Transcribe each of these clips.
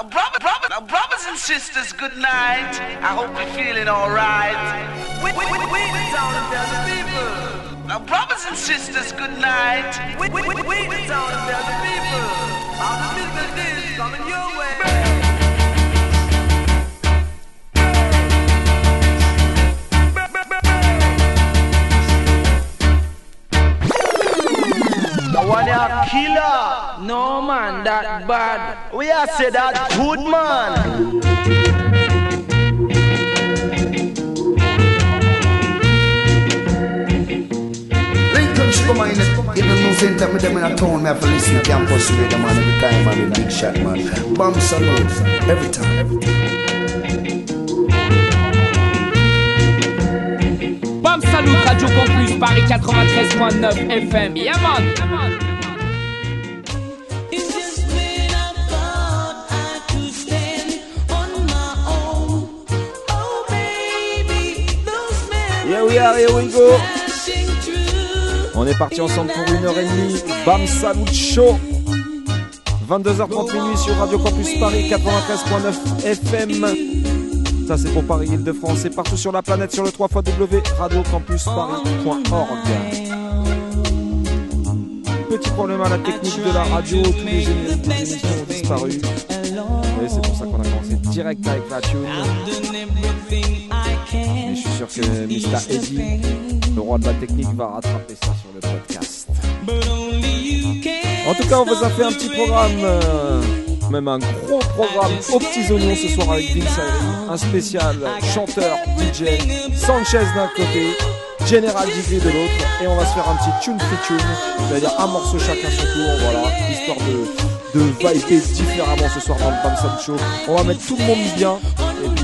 Now, brother, brother, now, brothers and sisters, good night. I hope you're feeling alright. We, we, we, we the town tell the people. Now, brothers and sisters, good night. We, we, we, we the town tell the people. All the business is coming your one a killer. No man, that bad. We are say that good man. Lincoln Sugar Man, even no same time with them in a town, me have to listen to campus radio man every time, man, big shot, man. Bam Salut, every time. Every time. Bam Salut Radio Campus Paris 93.9 FM. Yeah man. Yeah go. On est parti ensemble pour une heure et demie. Bam Salut Show. 22h30 minuit sur Radio Campus Paris 93.9 FM. Ça, c'est pour Paris, Île-de-France et partout sur la planète sur le 3 radiocampusparis.org. Petit problème à la technique de la radio, tous les émissions ont disparu. Et c'est pour ça qu'on a commencé direct avec la tune. Mais je suis sûr que Mr. Eddie, le roi de la technique, va rattraper ça sur le podcast. En tout cas, on vous a fait un petit programme. Euh, même un gros programme aux petits oignons ce soir avec Vince un spécial chanteur, DJ, Sanchez d'un côté, General Degree de l'autre, et on va se faire un petit tune free tune, c'est-à-dire un morceau chacun son tour, voilà, histoire de, de différemment ce soir dans le Bam Show. On va mettre tout le monde bien, et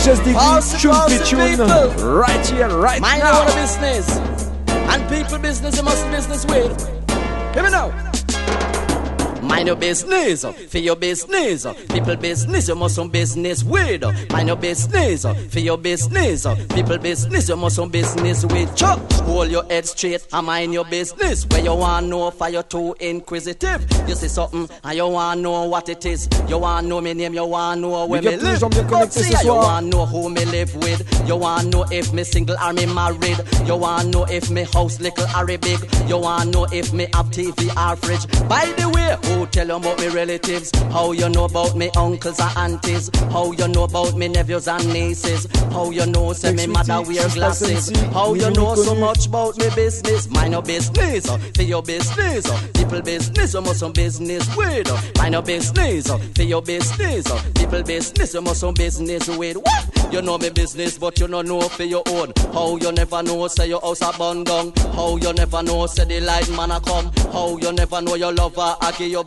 Sanchez Diggy, tune tune, right here, right Mind now. Mind business, and people business, you must business with. Hear me now. Mind your business, uh, for your business. Uh, people business, you must some business with. Uh, mind your business, for your business. People business, you must some business with. Chuck, hold your head straight and mind your business. Where you want know for you too inquisitive. You see something and you want know what it is. You want know me name, you want know where me live. But see, you want know who me live with. You want know if me single or me married. You want know if me house little or big. You want know if me have TV or fridge. By the way, who tell you about me relatives? How you know about me uncles and aunties? How you know about me nephews and nieces? How you know say me mother wear glasses? How you know so much about me business? Mind your business, uh, for your business. Uh. People business, you must some business with. Uh. Mind your business, for your business. People business, you must some business with. What? You know me business, but you don't know for your own. How you never know say your house a bun down? How you never know say the light man a come? How you never know your lover a give you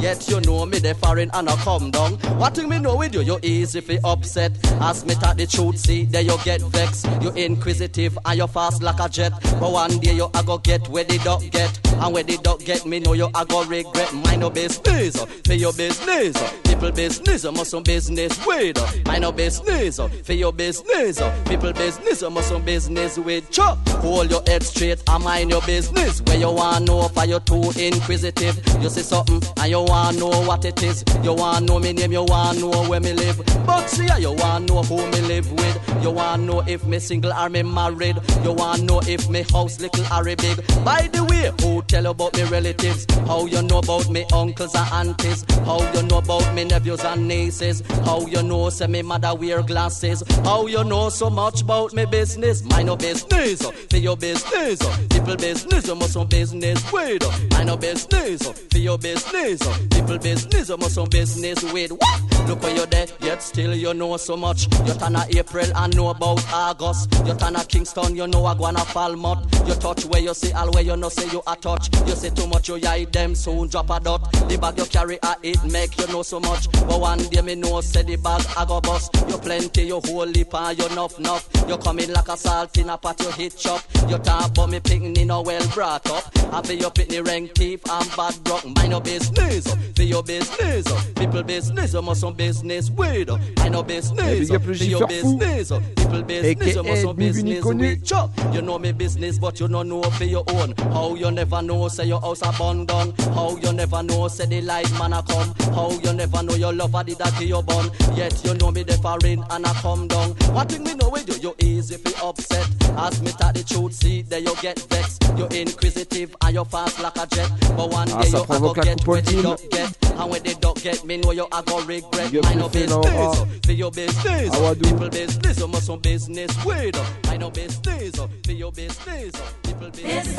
Yet you know me the foreign and I come down. What thing me know with you, you easy fi upset. Ask me talk the truth, see there you get vexed. You inquisitive and you fast like a jet. But one day you a go get where the duck get. And where the duck get me know you a go regret. Mind no business, uh, for your business. Uh, people business, you must some business with. Mind no business, for your business. People business, must some business with. Chuck, hold your head straight and mind your business. Where you want know for you too inquisitive. You see something and you want know what it is. You want know me name, you want know where me live. But see, you want know who me live with. You want know if me single or me married. You want know if me house little or big. By the way, who tell about me relatives? How you know about me uncles and aunties? How you know about me nephews and nieces? How you know say me mother wear glasses? How you know so much about me business? Mind no business, uh, for your business. Uh, people business, you must some business with. Uh, mind no business, for your business. People business, you must some business with. What? Look where you're there, yet still you know so much. You turn a April and know about August. You turn a Kingston, you know I gonna Falmouth. You touch where you see all where you know say you a touch. You say too much, you hide them soon drop a dot. The bag you carry a it make you know so much. But one day me know say the bag I go bust. You plenty, you whole lip and ah, you nuff nuff. You come in like a salt in a pot, you hit chop. You talk about me picking no well brought up. I feel you pick the rank thief and bad broke. Mind your business, for your business. People business, you must some business with. Mind your business, for your business. People business, AKA must some business with. You know me business, but you don't know for your own. How you never know, say your house abandoned. How you never know, say the light man a come. How you never know your lover did that to your bun. Yet you know me the foreign and I come down. One thing me know with you, you easy fi upset. Ask me that the truth, see there you get vexed. You inquisitive and you fast like a jet. But one Ah, day you provoque get where the coupoldine. duck get. And when the duck get, me know you a go regret. Big up Mind le no fait business, Laura. for your business. Awadou. People business, you must some business with. Mind no business, for your business. People business.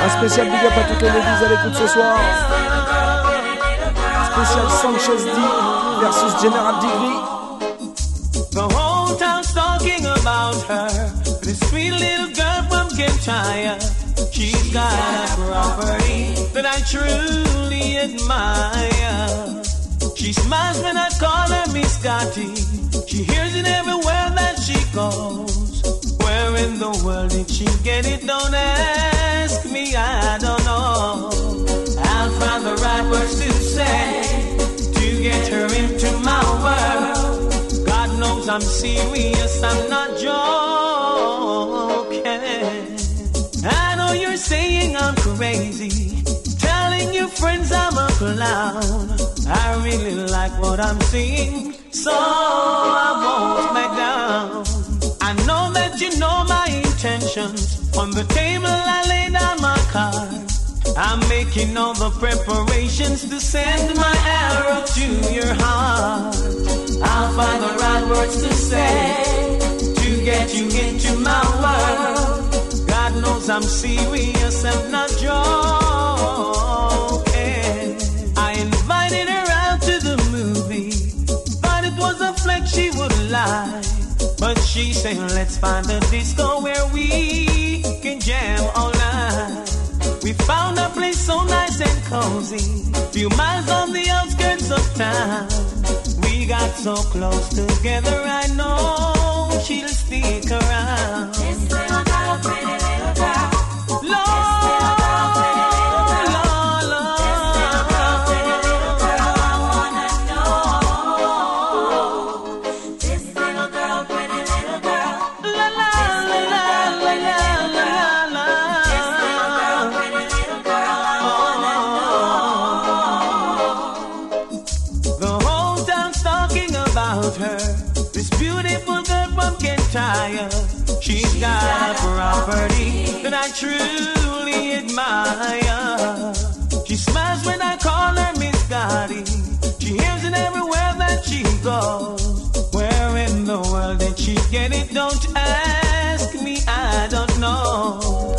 Un spécial big up à toutes les ladies à l'écoute ce soir. Spécial Sanchez D versus General Degree. The whole town's talking about her. This sweet little girl from Kintyre. She's got a property that I truly admire. She smiles when I call her Miss Scotty. She hears it everywhere that she goes. Where in the world did she get it? Don't ask me, I don't know. Find the right words to say to get her into my world. God knows I'm serious, I'm not joking. I know you're saying I'm crazy, telling your friends I'm a clown. I really like what I'm seeing, so I won't back down. I know that you know my intentions. On the table, I'm making all the preparations to send my arrow to your heart. I'll find the right words to say to get you into my world. God knows I'm serious, I'm not joking. I invited her out to the movie, thought it was a flex she would lie. But she said, let's find a disco where we can jam all found a place so nice and cozy, few miles on the outskirts of town. We got so close together, I know she'll stick around. This little girl, pretty truly admire. She smiles when I call her Miss Scotty. She hears it everywhere that she goes. Where in the world did she get it? Don't ask me, I don't know.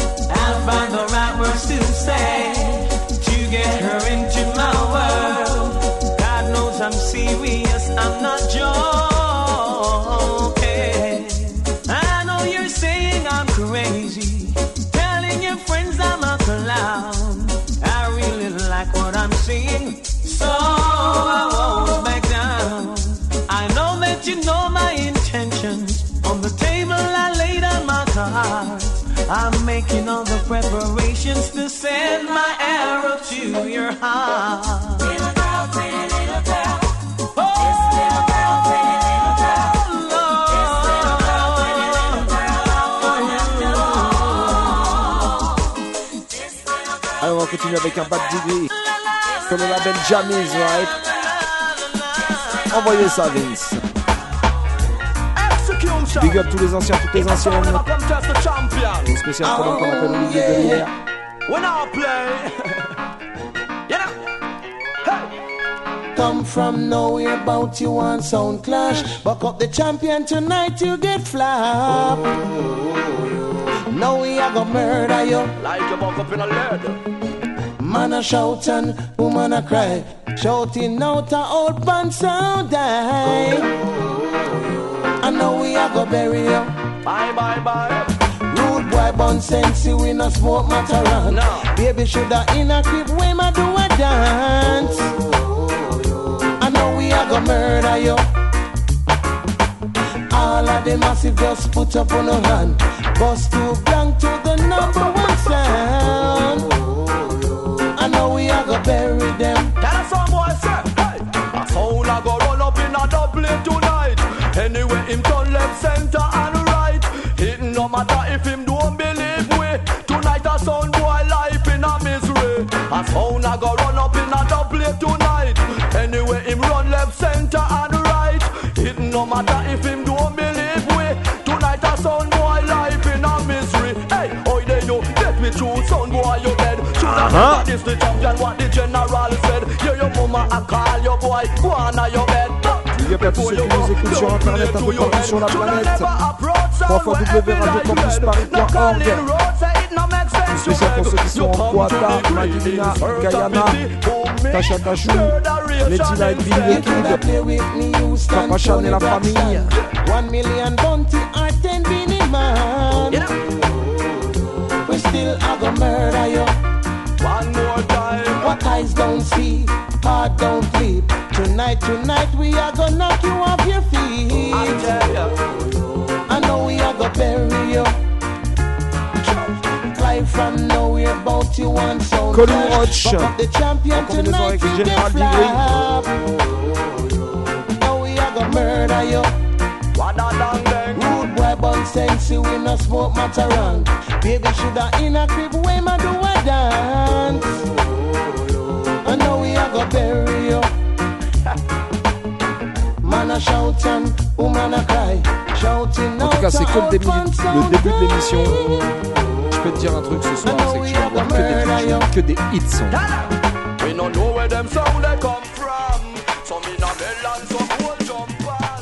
I'm making all the preparations to send my arrow to your heart. Little girl, pretty little girl. Oh, this little girl, pretty little girl. This little girl, pretty little girl. I wanna know. Allez, on va continuer avec un bad degree. Sur le label Jammies, right? Envoyez ça, Vince. Execution. Big up tous les anciens, toutes les anciennes. Never come test the champion. Une spéciale pendant qu'on appelle Olivier Delière. When I play, you know, hey, come from nowhere, about you on sound clash. Buck up the champion tonight, you get flop. Now we are gonna murder you. Like you buck up in a lead. Man a shout and woman a cry. Shouting out a old band sound die. Oh, I know we are gonna bury you. Bye, bye, bye. Boy bun sensi we no smoke mataran. No. Baby shoulda in a crib when ma do a dance. I know we are gonna murder you. All of the massive just put up on a hand. Bust too blank to the number one sound. I know we are gonna bury them. Us some boy say, hey. A sound a go run up in a Dublin tonight. Anyway, him turn left, center A sound a go run up in a Dublin tonight. Anyway, him run left, center and right. It no matter if him don't believe we. Tonight a sound boy life in a misery. Hey, oh they know, get me through, sound boy you dead. Shoulda Uh-huh. this the champion what the general said. Yeah, your mama a call your boy, go on a your bed. Big up à tous ceux qui nous écoutent sur internet un peu partout sur la planète. www.radiocampusparis.org. Une spéciale pour ceux qui sont en Guata, Madinina, Guyana, Tasha Tachou, Letty Light, Billy the Kid, Papa Chan et la famille. One million bounty or ten billion man. We still have a murder you. One more time. What eyes don't see, heart don't sleep. Tonight, tonight we are gonna knock you off your feet. I tell ya. I know we are gonna bury you. Fly from nowhere, bout you one sound. Colin clash. Roach. Up the champion En tonight, you Général get flop. Oh, now we are gonna murder you. One a dang dang. Rude boy bun sensi we no smoke mataran. Baby shoulda in a crib when ma do a dance. I know we are gonna bury you. Man a shout and woman a cry. En tout cas, c'est que le début, le début de l'émission. Je peux te dire un truc ce soir, c'est que tu vas avoir que des, featuring, que des hits sons. We no know where them sound they come from. Some in a melon, some old jump on.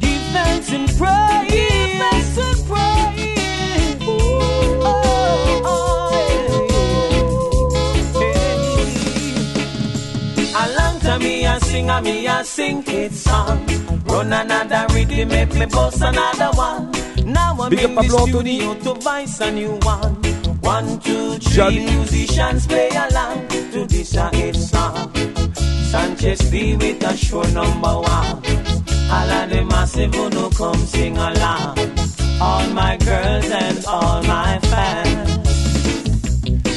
Give thanks and praise. Give thanks and praise. Oh, oh, yeah. A long time me a sing, a me a sing it song. Run another rhythm, make me bust another one. Now I'm Big up in the Pablo studio to voice a new one. One, two, three, Johnny. musicians play along to this a hit song. Sanchez D with a show number one. All of the massive who no come sing along. All my girls and all my fans.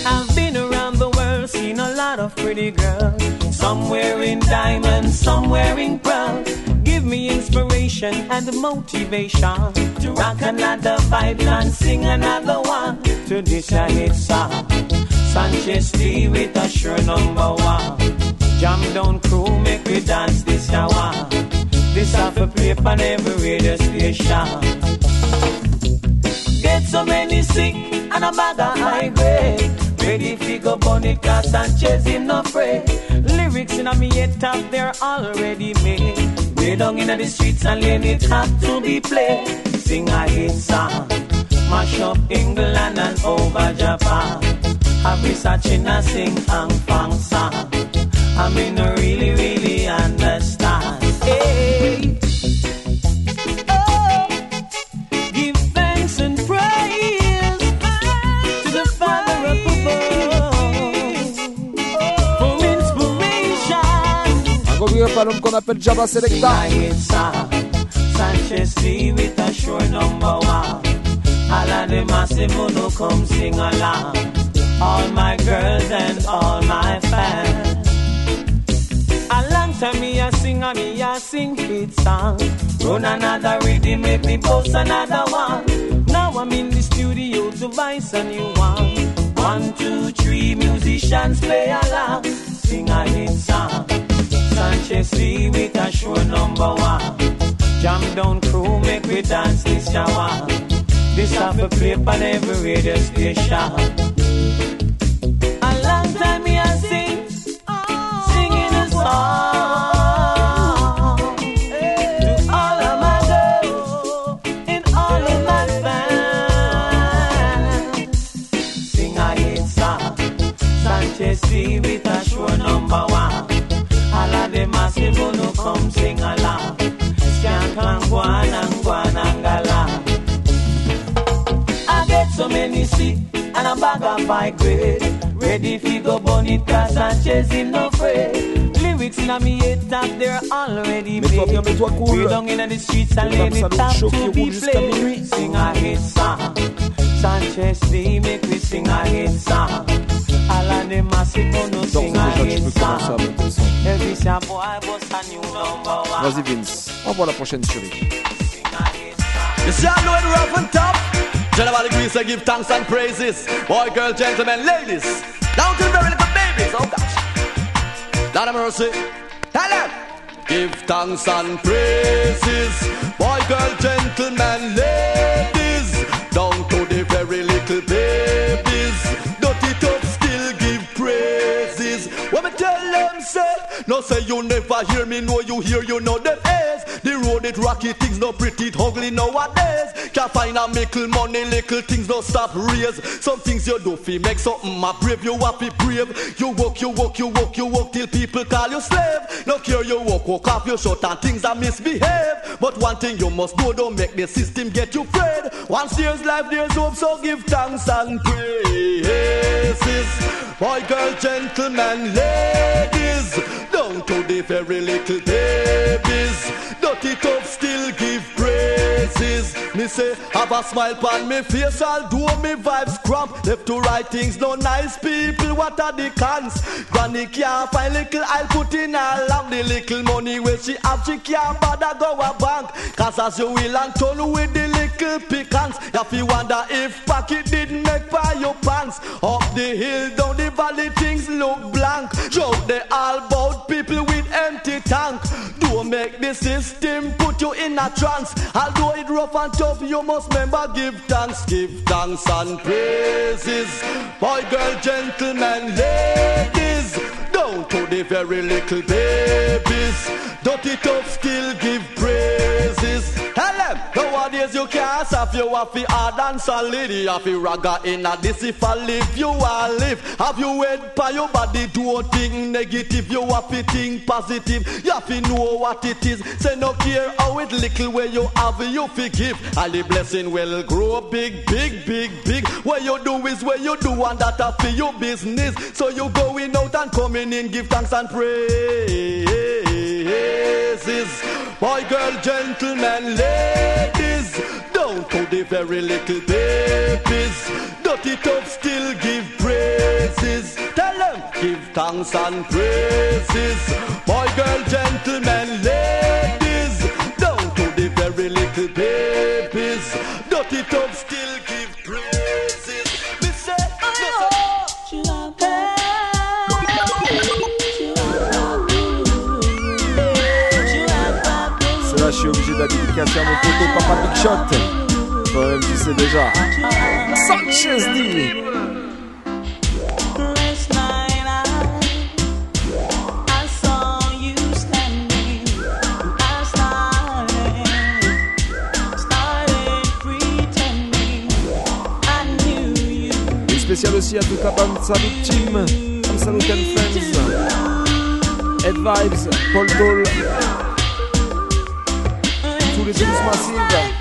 I've been around the world, seen a lot of pretty girls. Some wearing diamonds, some wearing pearls. Me inspiration and motivation to rock another vibe and sing another one to this a hit song. Sanchez D with a sure number one. Jam down crew, make we dance this hour. This half a play on every radio station. Get so many sick and a bag of high grade. Ready fi go bunny cause Sanchez him no afraid. Lyrics in a me top, they're already made. Way down in the streets and lane it have to be played. Sing a hit song. Mash up England and over Japan. Have researching a sing and fang song. I mean, really, really inspiration. Un gros big up à l'homme qu'on appelle Jabba Selecta. Sanchez D with a sure number one. All of the massive who no come sing along. All my girls and all my fans. A long time me a sing and me a sing hit song. Run another rhythm, make me post another one. Now I'm in the studio to voice a new one. One, two, three, musicians play along. Sing a hit song. Sanchez D with a sure number one. Jam down crew, make we dance this shower. This have a play on every radio station. A long time me a sing, singing a song Skank and guan and guan and galang. I get so many seats and a bag of high grade. Ready fi go cause Sanchez him no afraid. Lyrics in a me head top, they're already made. bien, cool. We down in the streets and Le laying Babs it Salon top Show qui to be played. Sing a hit song. Sanchez D, make we sing a hit song. Vas-y Vince, envoie la prochaine and tough. Generally, we say give thanks and praises. Boy, girl, gentlemen, ladies. Down to the very little babies. Oh, gosh. Lord of mercy. Tell them. Give thanks and praises. Boy, girl, gentlemen, ladies. Say you never hear me, know you hear, you know them is. The road it rocky, things no pretty, it ugly nowadays. Can't find a mickle money, little things no stop raise. Some things you do fi make something my brave, you to brave. You walk, you walk, you walk, you walk till people call you slave. No care you walk, walk off your short and things that misbehave. But one thing you must do, don't make the system get you afraid. Once there's life, there's hope, so give thanks and praises. Boy, girl, gentlemen, ladies, down to the very little babies. Dirty tough praises. Me say, have a smile on me face, I'll do me vibes cramp. Left to right things, no nice people, what are the cons? Granny can't find little, I'll put in a lamp. The little money where she have, she can't bother go a bank. Cause as you will and turn with the little pecans, you feel wonder if pocket didn't make for your pants. Up the hill, down the valley, things look blank. Joke they all about people with empty tank. Make the system put you in a trance. Although it rough and tough, you must remember give thanks, give thanks and praises. Boy, girl, gentlemen, ladies, down to the very little babies. Dirty tough still give praises. Nowadays you can't stop you have to hard and solid. You have to ragga in a this if I live, you will live. Have you head by your body, don't think negative. You have to think positive. You have know what it is. Say no care how it little where you have, you forgive. And the blessing will grow big, big, big, big. What you do is what you do, and that a for your business. So you going out and coming in, give thanks and praises. Boy, girl, gentlemen, ladies, down to the very little babies. Dirty tough still give praises. Tell them, give thanks and praises. Boy, girl, gentlemen, ladies, down to the very little babies. Là, je suis obligé d'adédicacer à mon poteau Papa Big Shot. Toi-même, tu sais déjà. Sanchez D. Last night I, I saw you standing. I started, started pretending I knew you. Une spéciale aussi à toute la bande Salut Team, Bam Salut and Friends, Ed Vibes, Paul Dole, tous les Dance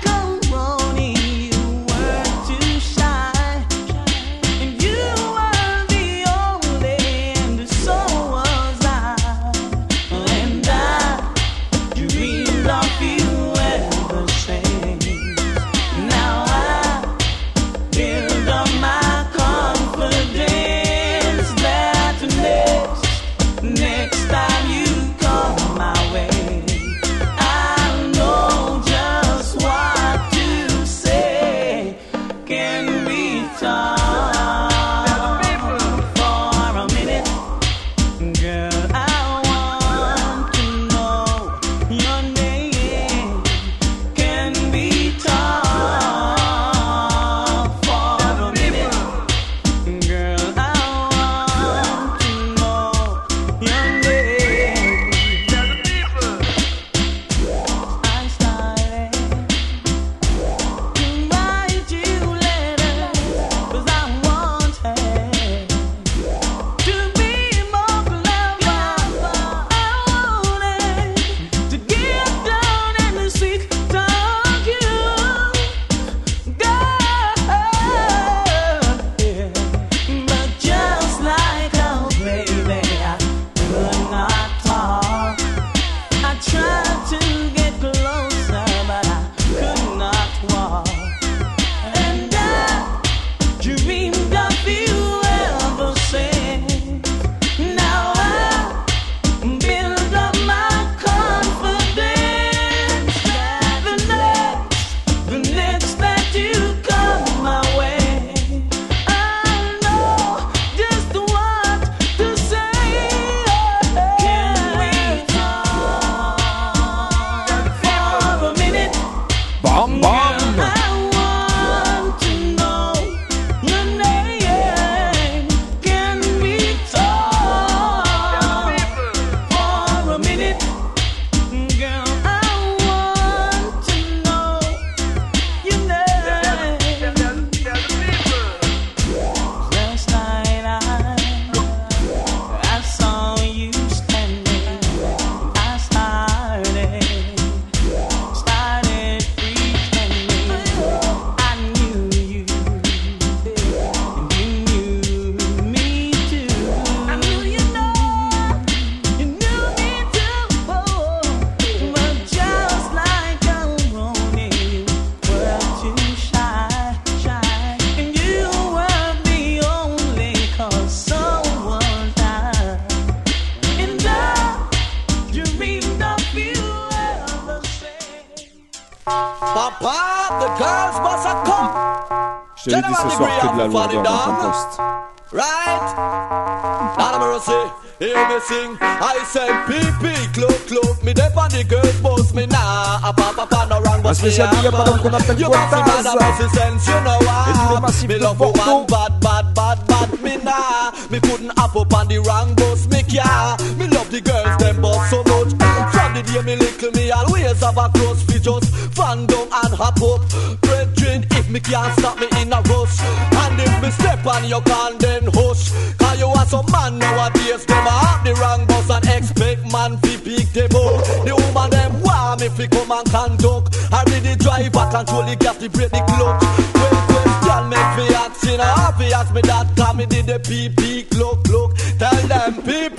have cross fi just fan down and hop up. Brethren, if me can't stop me in a rush, and if me step on your can, then hush. Cause you are some man nowadays, them a hop the wrong bus and expect man fi pick them up. The woman them want me fi come and conduct. I be the driver, control the gas, the brake, the clutch. Well, question make fi ask, you know, happy ask me that, cause me did the PP cloak, cloak. Tell them cloak,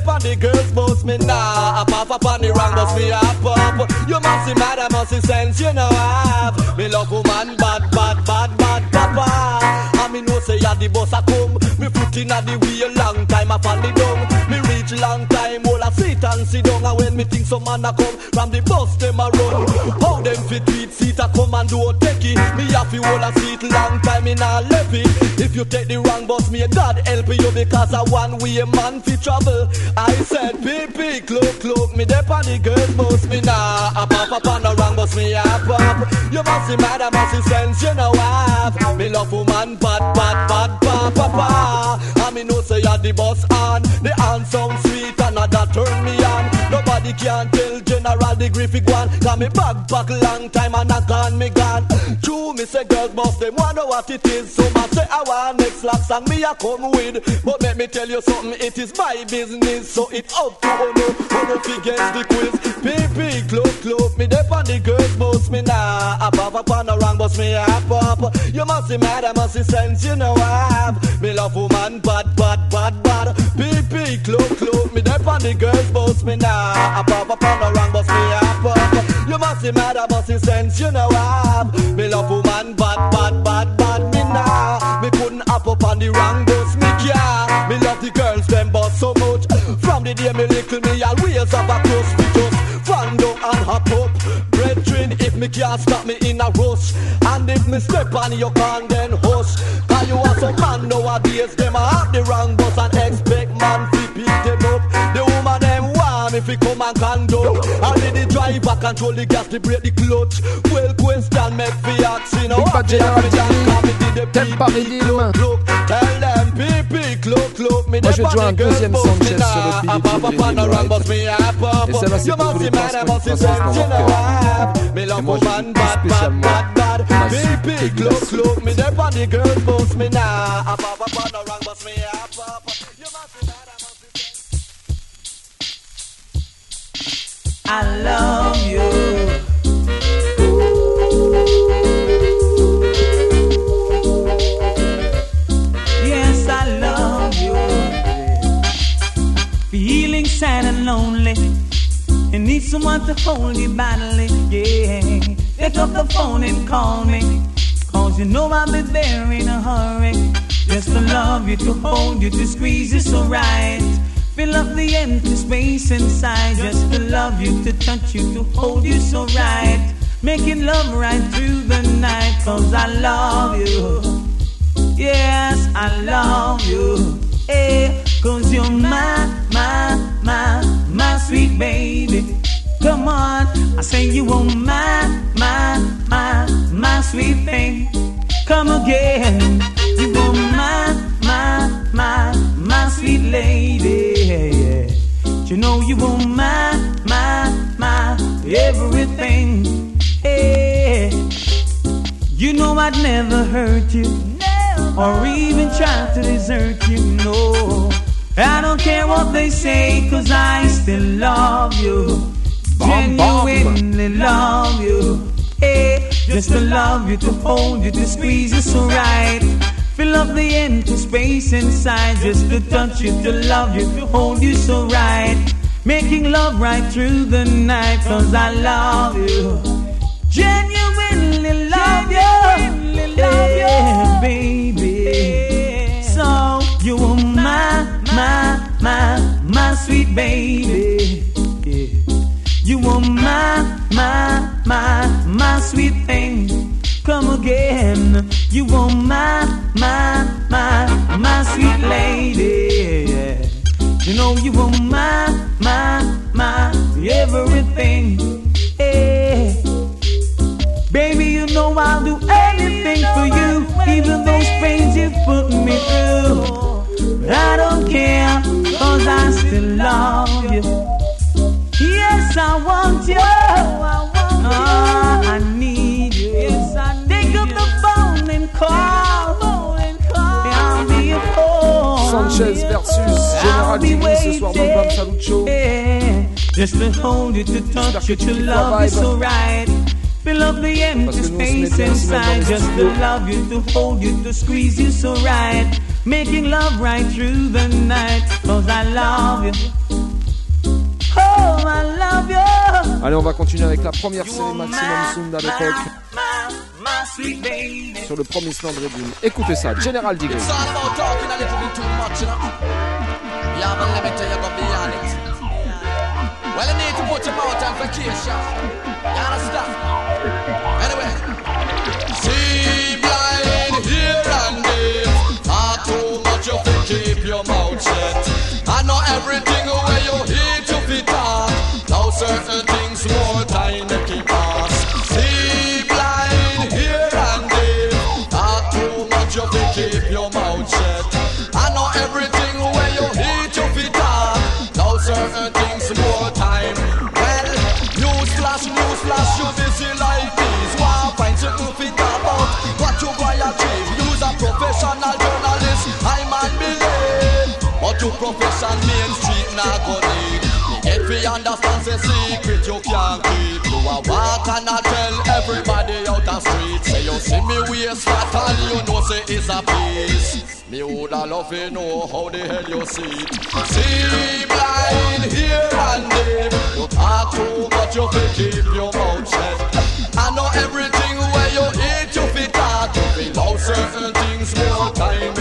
dep on the girls, boss me nah. I pop up on the wrong bus, me a pop. You must see mad, I must see sense, you know I have. Me love woman, bad, bad, bad, bad, papa. And me know say ya the bus a come. Me foot inna the wheel, long time up on the dung. Me reach long time, and sit down. And when me think some man a come from the bus, them a run. How them fit tweet seat a come and don't take it. Me have to hold a seat long time in a it. If you take the wrong bus, me God help you because a one way man fi travel. I said PP cloak cloak me dep on the girls bus me nah. A pop up on the wrong bus me a pop. You must be mad, I must be sense, you know I have. Me love woman bad bad bad pa pa pa. Me know say ya the boss on. The hand sweet and that turn me on. Nobody can tell General the Griffith one. Cause me back back long time and I gone me gone. Me say girls must them want know what it is. So man say I want next last and me a come with. But let me tell you something, it is my business. So it up to Ono, fi get the quiz. PP cloak cloak me dep on the girls boss me nah. I pop up on the wrong boss me up pop. You must be mad, I must be sense, you know I have. Me love woman bad bad bad bad. PP cloak cloak me dep on the girls boss me nah. I pop up on the wrong boss me a be mad, must be sense, you know I have. Me love woman bad bad bad bad me nah. Me couldn't up on the wrong bus me care. Me love the girls them boss so much. From the day me little me always have a close fit just fan down and hop up. Brethren, if me can't stop me in a rush, and if me step on your can then hush. Cause you are some man nowadays, them a hop the wrong bus fi come and conduct. And the driver control the gas, the brake, the clutch. Well, question make fi ask, you know. Big General Tempa Tempa Redeem. Tell them PP cloak cloak me Moi, je vais jouer un deuxième Sanchez me sur le Billy I pop Billy up on the wrong Right. bus, me a pop. Et celle-là, c'est pour tous les princes princesses dans leur cœur. I Et moi, woman j'écoute bad, bad, spécialement ma suite de cloak someone to hold you badly. Yeah. Pick up the phone and call me. Cause you know I'll be there in a hurry. Just to love you, to hold you, to squeeze you so right. Fill up the empty space inside. Just to love you, to touch you, to hold you so right. Making love right through the night. Cause I love you. Yes, I love you. Hey, cause you're my, my, my, my sweet baby. Come on, I say you are my, my, my, my sweet thing. Come again, you are my, my, my, my sweet lady. You know you are my, my, my everything. Hey, you know I'd never hurt you or even try to desert you. No, I don't care what they say, cause I still love you. Genuinely love you. Hey, just to love you, to hold you, to squeeze you so right. Fill up the empty space inside, just to touch you, to love you, to hold you so right. Making love right through the night, cause I love you. Genuinely love you. Yeah, baby. So you are my, my, my, my sweet baby. Yeah. You are my, my, my, my sweet thing. Come again. You are my, my, my, my sweet lady. You know you are my, my, my everything. Yeah. Baby, you know I'll do anything for you, even those pains you've put me through. But I don't care, cause I still love you. Yes, I want you. Ah, I need Sanchez versus General Degree ce soir dans le Bam Salut Show. Just to hold you, to touch you, to love you so right. Fill up the empty space inside. Just to love you, to hold you, to squeeze you so right. Making love right through the night. Cause I love you. Oh, I love you. Allez, on va continuer avec la première série Maximum Sound à l'époque My, my sweet baby. sur le premier Slandre Boom. Écoutez ça, General Degree. It's all about talking a little bit too much, you know. Yeah, but let me tell you, go be honest. Well, you need to put your mouth on vacation. You understand? Anyway. See blind here and there. Talk too much, you fi keep your mouth shut. I know everything But you profession main street not go need. If we understand the secret you can't keep. You a walk and I tell everybody out the street. Say you see me waist fat and you know say it's a piece Me woulda love to know how the hell you see See blind here and there You talk too much you fi keep your mouth shut. I know everything where you eat you fi talk. You fi know certain things more time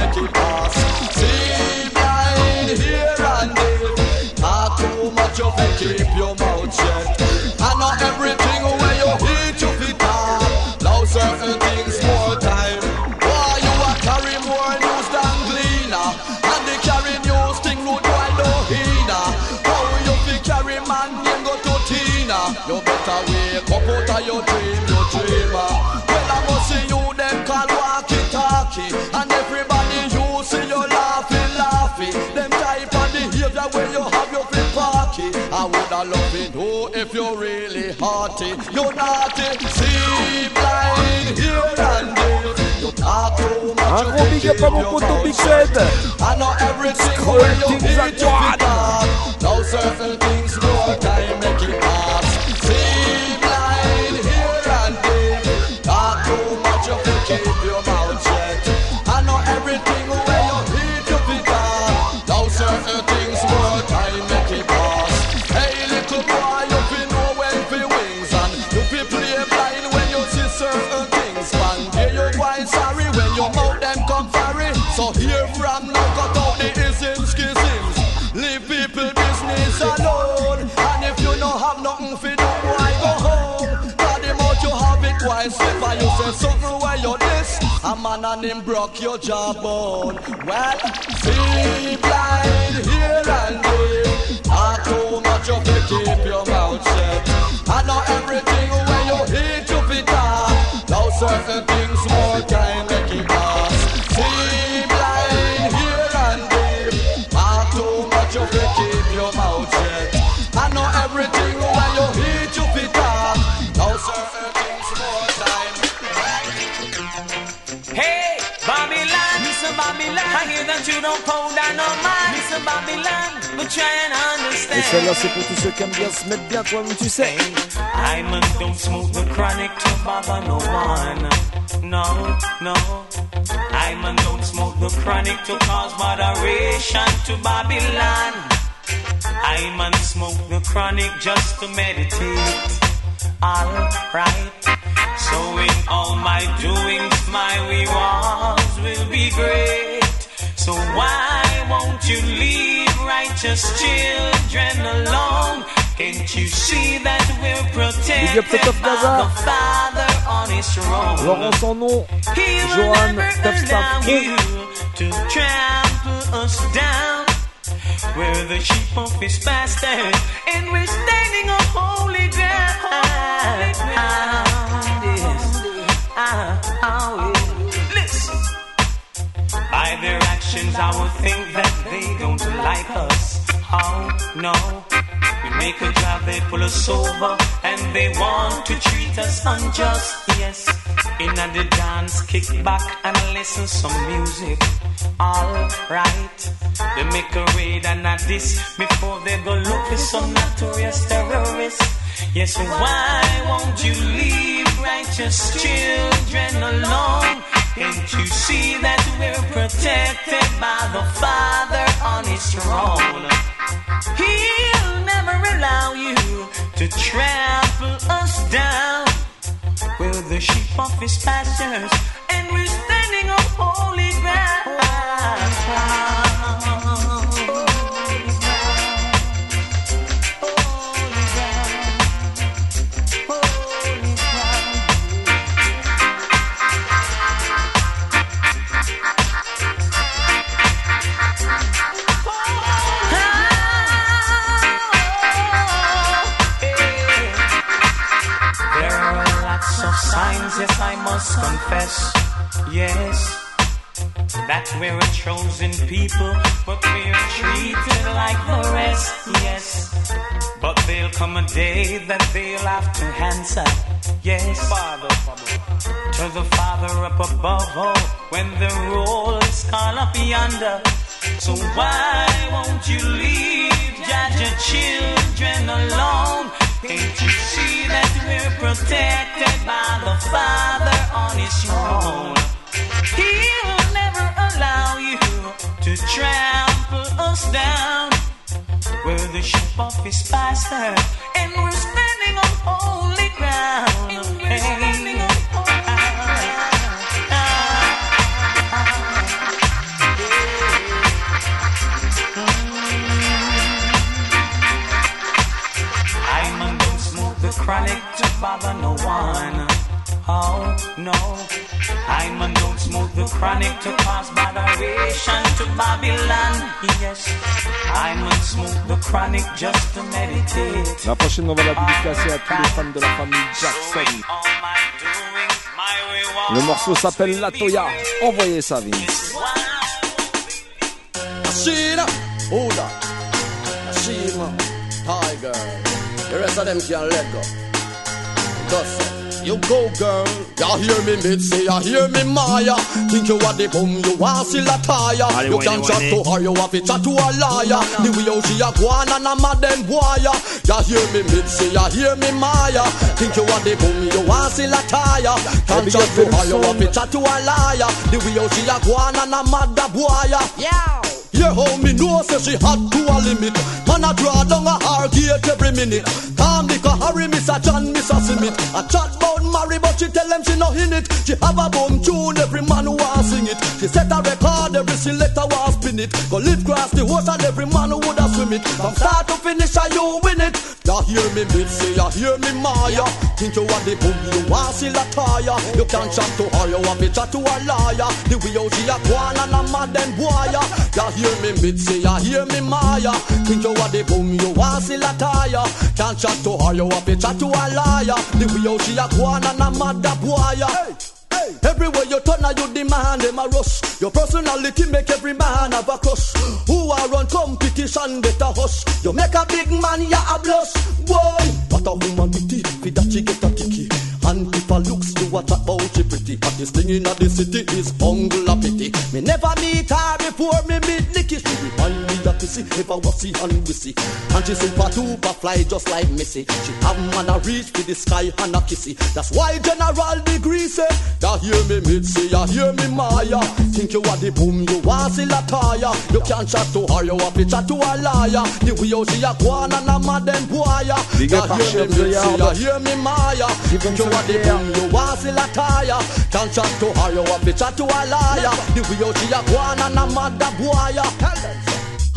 up out of your dream, you dreamer. Well I must see you them call walkie talkie, and everybody you see you laughing, laughing. Them type of behavior where you have your flip parky. I woulda love to oh, know if you're really hearty. You naughty, see blind here and there. You talk too much. Un you gros fi big up à mon your poteau mouth Big. Shed. I know everything you things hit you at fi. Now certain things a man and him broke your jawbone. Well, see blind here and there. Talk too much you fi keep your mouth shut. Et understand. celle-là, c'est pour tous ceux qui aiment bien se mettre bien toi-même, tu sais. I man don't smoke the chronic to bother no one. No, no. I man don't smoke the chronic to cause moderation to Babylon. I man smoke the chronic just to meditate. Alright. So in all my doings, my rewards will be great. So why won't you leave righteous children alone? Can't you see that we're protected up to Tough by Gaza. the Father on His throne? Laurent sans nom, He will Johan, never Tafstaff allow you to trample us down. We're the sheep of His pasture, and we're standing on holy ground. Yes. Ah, ah, yeah. Listen. By their actions, I would think that they don't like us. Oh no. We make a drive, they pull us over, and they want to treat us unjust. Yes. In at the dance, kick back and listen some music. Alright. They make a raid and a diss before they go look for some notorious terrorists. Yes, why won't you leave righteous children alone? Can't you see that we're protected by the Father on His throne? He'll never allow you to trample us down. We're the sheep of His pastures, and we're standing on holy There must confess. Yes, that we're a chosen people, but we're treated like the rest. Yes, but there'll come a day that they'll have to answer. Yes, Father, to the Father up above, oh, when the roll is called up yonder. So why won't you leave judge your children alone? Can't you see that we're protected by the Father on His throne? He'll never allow you to trample us down. We're the sheep of His pasture, and we're standing on holy ground. Chronic to bother no one. Oh no, I'm don't smoke the chronic to cause botheration to Babylon. Yes, I'm smoke the chronic just to meditate. La prochaine, on va la dédicacer à tous les fans de la famille Jackson. Le morceau s'appelle La Toya. Envoyez ça, Vince. Hold on. Rest of them can't let go. Just you go, girl. You hear me, Mitzi, you hear me, Maya. Think you are the bum, you are still a tire. Allez, You whiny, can chat whiny. to her, you have to chat to a liar. The way how she a go on and a mad them boy. You hear me, Mitzi, you hear me, Maya. Think you are the bum, you are still a tire. Can Big chat to her, you Benson. have to chat to a liar. The way how she a go on and a mad the boy. Yeah. Yeah, how me know say she hot to a limit. Man a draw down a her gate every minute. Calm the Harry, Miss a John, Miss a Smith. A chat bout marry but she tell them she no in it. She have a bum tune, every man who want sing it. She set a record, every selector want spin it. Go live cross the ocean, every man who woulda it From start to finish, and you win it. Ya hear me say, ya hear me Maya. Think you want the boom, you want still a tire. You can't chat to her, you want me chat to a liar. The way how she a go and a mad and boy Ya hear me say, ya hear me Maya. Think you want the boom, you want still a tire. Can't chat to her, you want me chat to a liar. The way how she a go and a mad a boy Hey, everywhere you turn, now you demand them a rush. Your personality make every man have a crush. Who are on competition a hush. You make a big man, ya a blush. Boy, what a woman pity, for that she get a ticky. And if her looks you what about she pretty Hottest thing in the city is bungle a pity Me never meet her before me meet Nicky She remind me of Pissy if I was see and wissy And she super duper fly just like Missy. She have man a reach for the sky and a kissy. That's why General Degree say Ya hear me Mitzi ya hear me Maya. Think you are the boom you want still a tire. You can't chat to her you have to chat to a liar. The way how she a go on and a mad and boy Big Ya up hear Archel me mid say Zayard. ya hear me Maya. Think you are the boom you want still a tire. Can't chat to her you have to chat to a liar. The way how she a go on and a mad a boy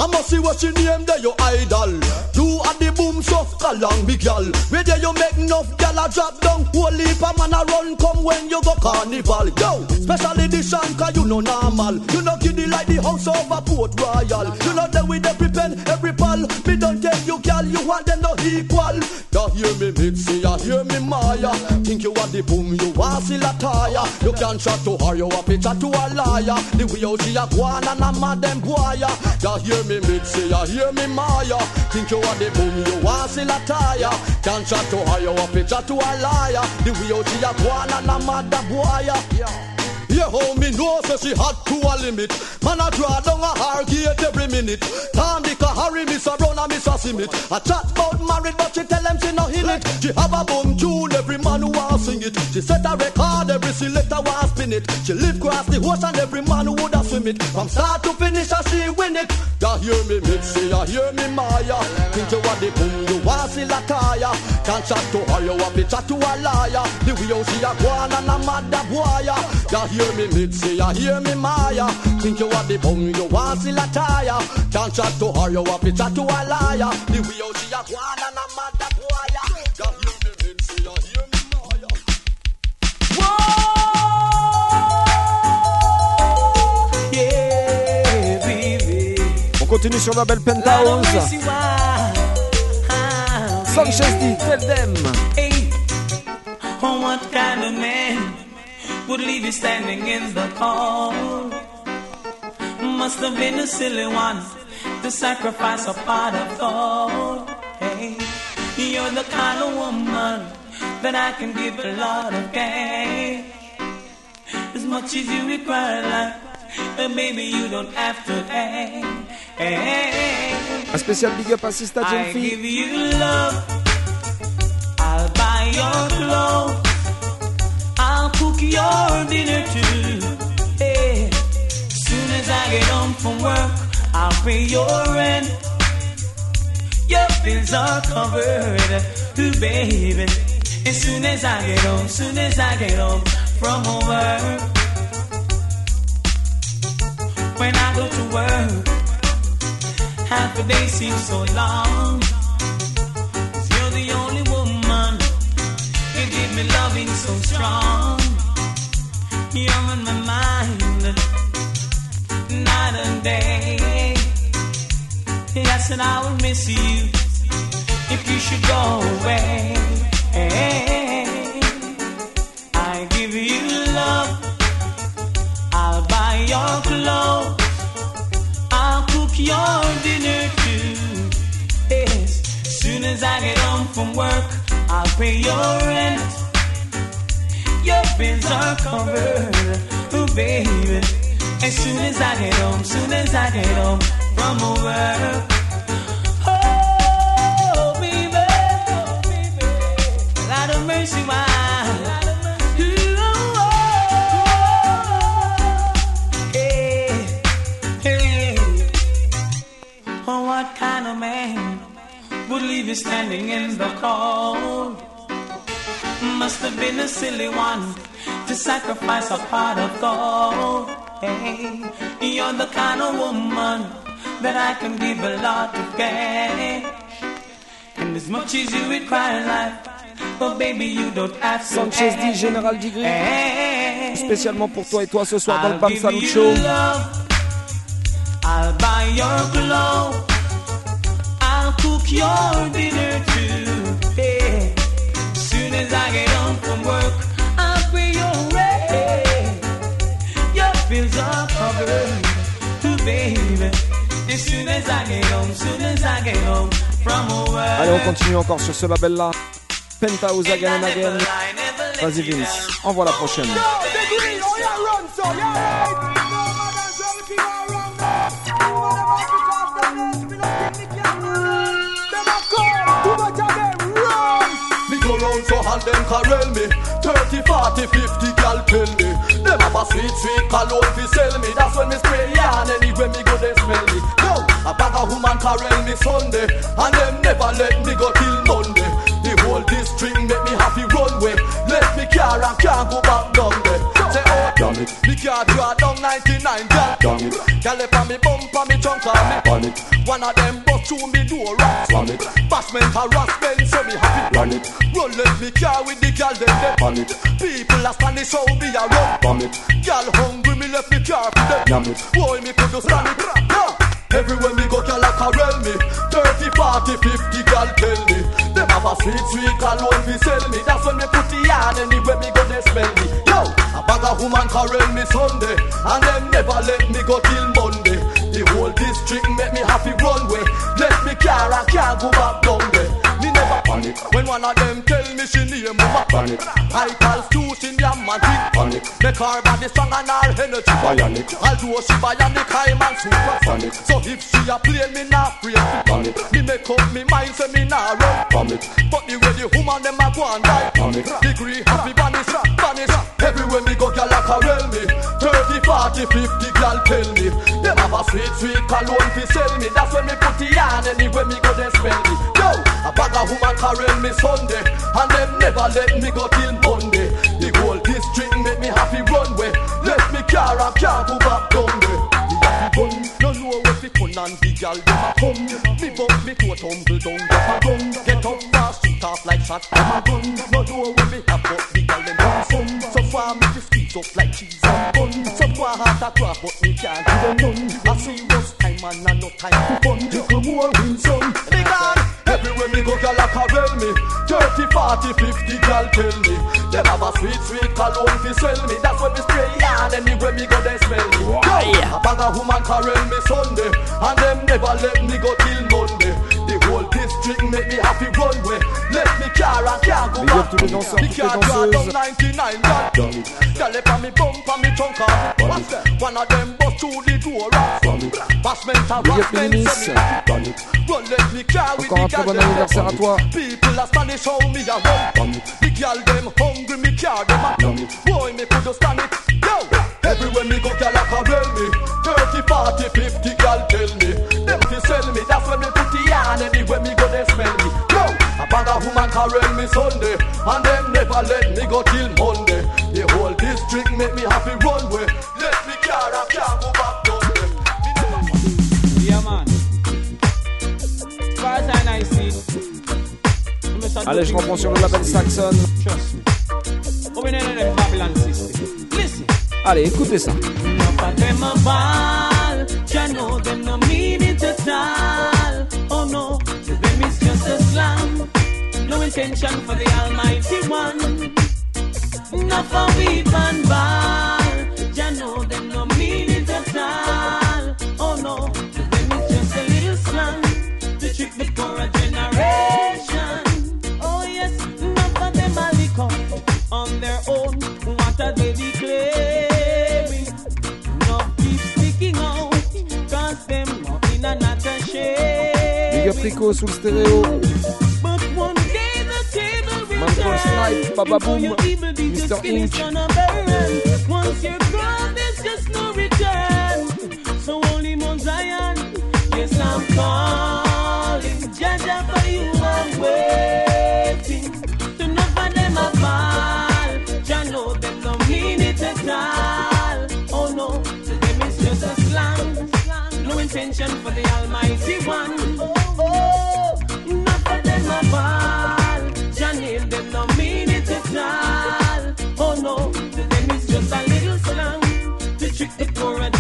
I must see what she name there, your idol. You are the boom so long, big gal. Where there you make enough gal a drop down. Heap a man a run come when you go carnival. Yo, special edition, cause you know normal. You know kiddy like the house of a Port Royal. You know that with every pen, every pal. Me don't tell you, gal, you want them no equal. You hear me Mitzi, you hear me Maya. Think you are the boom, you want still a tire. You can chat to her, you a picture to a liar. The way how she a go on and a mad them boy. You hear me Mitzi, you hear me Maya. Think you are the boom, you want still a tire. Can chat to her, you a picture to a liar. The way how she a go on and a mad them boy. Yeah. Yeah, how me know so she hot to a limit. Man, I draw down a hard gate every minute. Time the Harry miss a run and miss a simit. I chat about married, but she tell them she no in it. She have a boom tune, every man who want sing it. She set a record, every selector want spin it. She live across the ocean, every man who woulda swim it. From start to finish, and she win it. Ya hear me Mitzi, ya hear me Maya. Think you want the boom, you want see la tire. Can't chat to her, you want to chat to a liar. The way how she a go on and a mad boy. Ya hear hear me Mitzi, you hear me Maya. Think you want the bum, you want see la tire. Can't chat to her, you want to chat to a liar. The way how she a go on and a mad boy. You hear me Mitzi, you hear me Maya. Whoa, yeah, baby. On continue sur la belle Penthouse. Sanchez dit, tell them. Would leave you standing in the cold? Must have been a silly one to sacrifice a pot of gold. Hey, you're the kind of woman that I can give a lot of cash. As much as you require, like, uh, baby, you don't have to pay. Hey, Un spécial big up à Sista I give you love. I'll buy your clothes. Cook your dinner too. Hey, soon as I get home from work, I'll pay your rent. Your bills are covered, ooh baby. As soon as I get home, soon as I get home from work. When I go to work, half a day seems so long. you're the only woman you give me loving so strong. You're on my mind, night and day. Yes, and I will miss you if you should go away. I give you love, I'll buy your clothes, I'll cook your dinner too. Yes, soon as I get home from work, I'll pay your rent. Your bills are covered, oh baby. As soon as I get home, soon as I get home from work. Oh, baby, Lord of mercy, why? Oh, what kind of man would leave you standing in the cold? Must have been a silly one to sacrifice a pot of gold. Hey, you're the kind of woman that I can give a lot of cash. And as much as you require life, oh baby, you don't have to Sanchez dit. Général Digri. Hey, Spécialement pour toi et toi ce soir dans le I'll Bam Salut you Show. I'll buy your clothes. I'll cook your dinner too. Hey. Soon as I get Allez, on continue encore sur ce label là. Penthouse again and again. Vas-y Vince, envoie la prochaine. So and them carel me 30, 40, 50 gal tell me Them have er a sweet, sweet cologne fi sell me That's when me spray yarn anywhere me go they smell me Yo, a bag of woman carel me Sunday. And them never let me go till Monday. The whole district make me happy run way. Left me car and can't go back down damn it, me car draw down 99 gal damn it. Girl, if me bumper, me trunk, and me panic. One of them bust through me door, rock slam it. Bashment harassment, so me happy run it. Let me car with the girl, them they panic. People are standing so me a run from it. Girl hungry, me left me car for them yam it. Boy, me could just stand it. Yeah. Everywhere me go, girl a carel me 30, 40, 50, girl tell me Them have a sweet, sweet cologne fi sell me That's when me put the yarn anywhere me go, they smell me Yo, a woman carel me Sunday And them never let me go till Monday. The whole district make me happy one runway Let me car, I can't go back down there Me never panic When one of them tell me she name mama panic I call Stu in the man panic Make her body strong and all energy. Bionic. Although she bionic, I'm on supersonic So if she a play me not to panic Me make up me mind say me not run. From it. But the way the woman them a go and die. Panic Degree happy vanish, vanish. Everywhere me go gal a carel me. 30, 40, 50 gal tell me. Them have a sweet, sweet cologne fi sell me. That's when me put the yarn anywhere me go they smell me. Yo, a bag of woman carel me Sunday And them never let me go till Monday. The whole district make me happy runway Let me car and can't go back down there. The gun, no know where fi pun and the gal dem a come Me bump me to a tumble down. Dem a gun Get up fast, shoot off like shot dem a gun No know where me have but the gal dem want some. So far me just squeeze up like cheese and bun Some want heart a crack but me can't give them none A serious time and a no time to fun Little more win some. Big on Everywhere me go, gal a carel me. 30, 40, 50 gal tell me. Them have a sweet, sweet cologne fi sell me. That's when me spray yarn Anywhere me go, they smell me. Yo, a bag of woman carel me Sunday And them never let me go till Monday. The whole district make me happy runway Let me car and can't go Big up back. tous les danseurs, Me toutes les can't draw down 99 gal done it Gal me bump on me trunk on me What's that? One of them bust through the door rock from it Bashment Big up harassment Minimis. so me happy done it Run let me car with Encore un the très gal bon them anniversaire à toi. People are standing show me a run from it The gal them hungry me car them a done it Boy me could just stand it Yo! Everywhere me go gal a carel me. 30, 40, 50 gal tell me. Them fi sell me That's when me put the yarn Anywhere me go they smell me. Yo! A bag of woman carel me Sunday. And them never let me go till Monday. The whole district make me happy runway Let me car and can't go back Allez, je reprends sur le label Saxon. Allez, écoutez ça. You're gone, there's just no return. So only Mount Zion, yes I'm calling. For you, I'm waiting. To them a fall. Jah know them no. Oh no, to them it's just a. No intention for the Almighty One. Fall. Jah name them no mean it at all. Oh no, to them it's just a little slang to trick the poorer generation.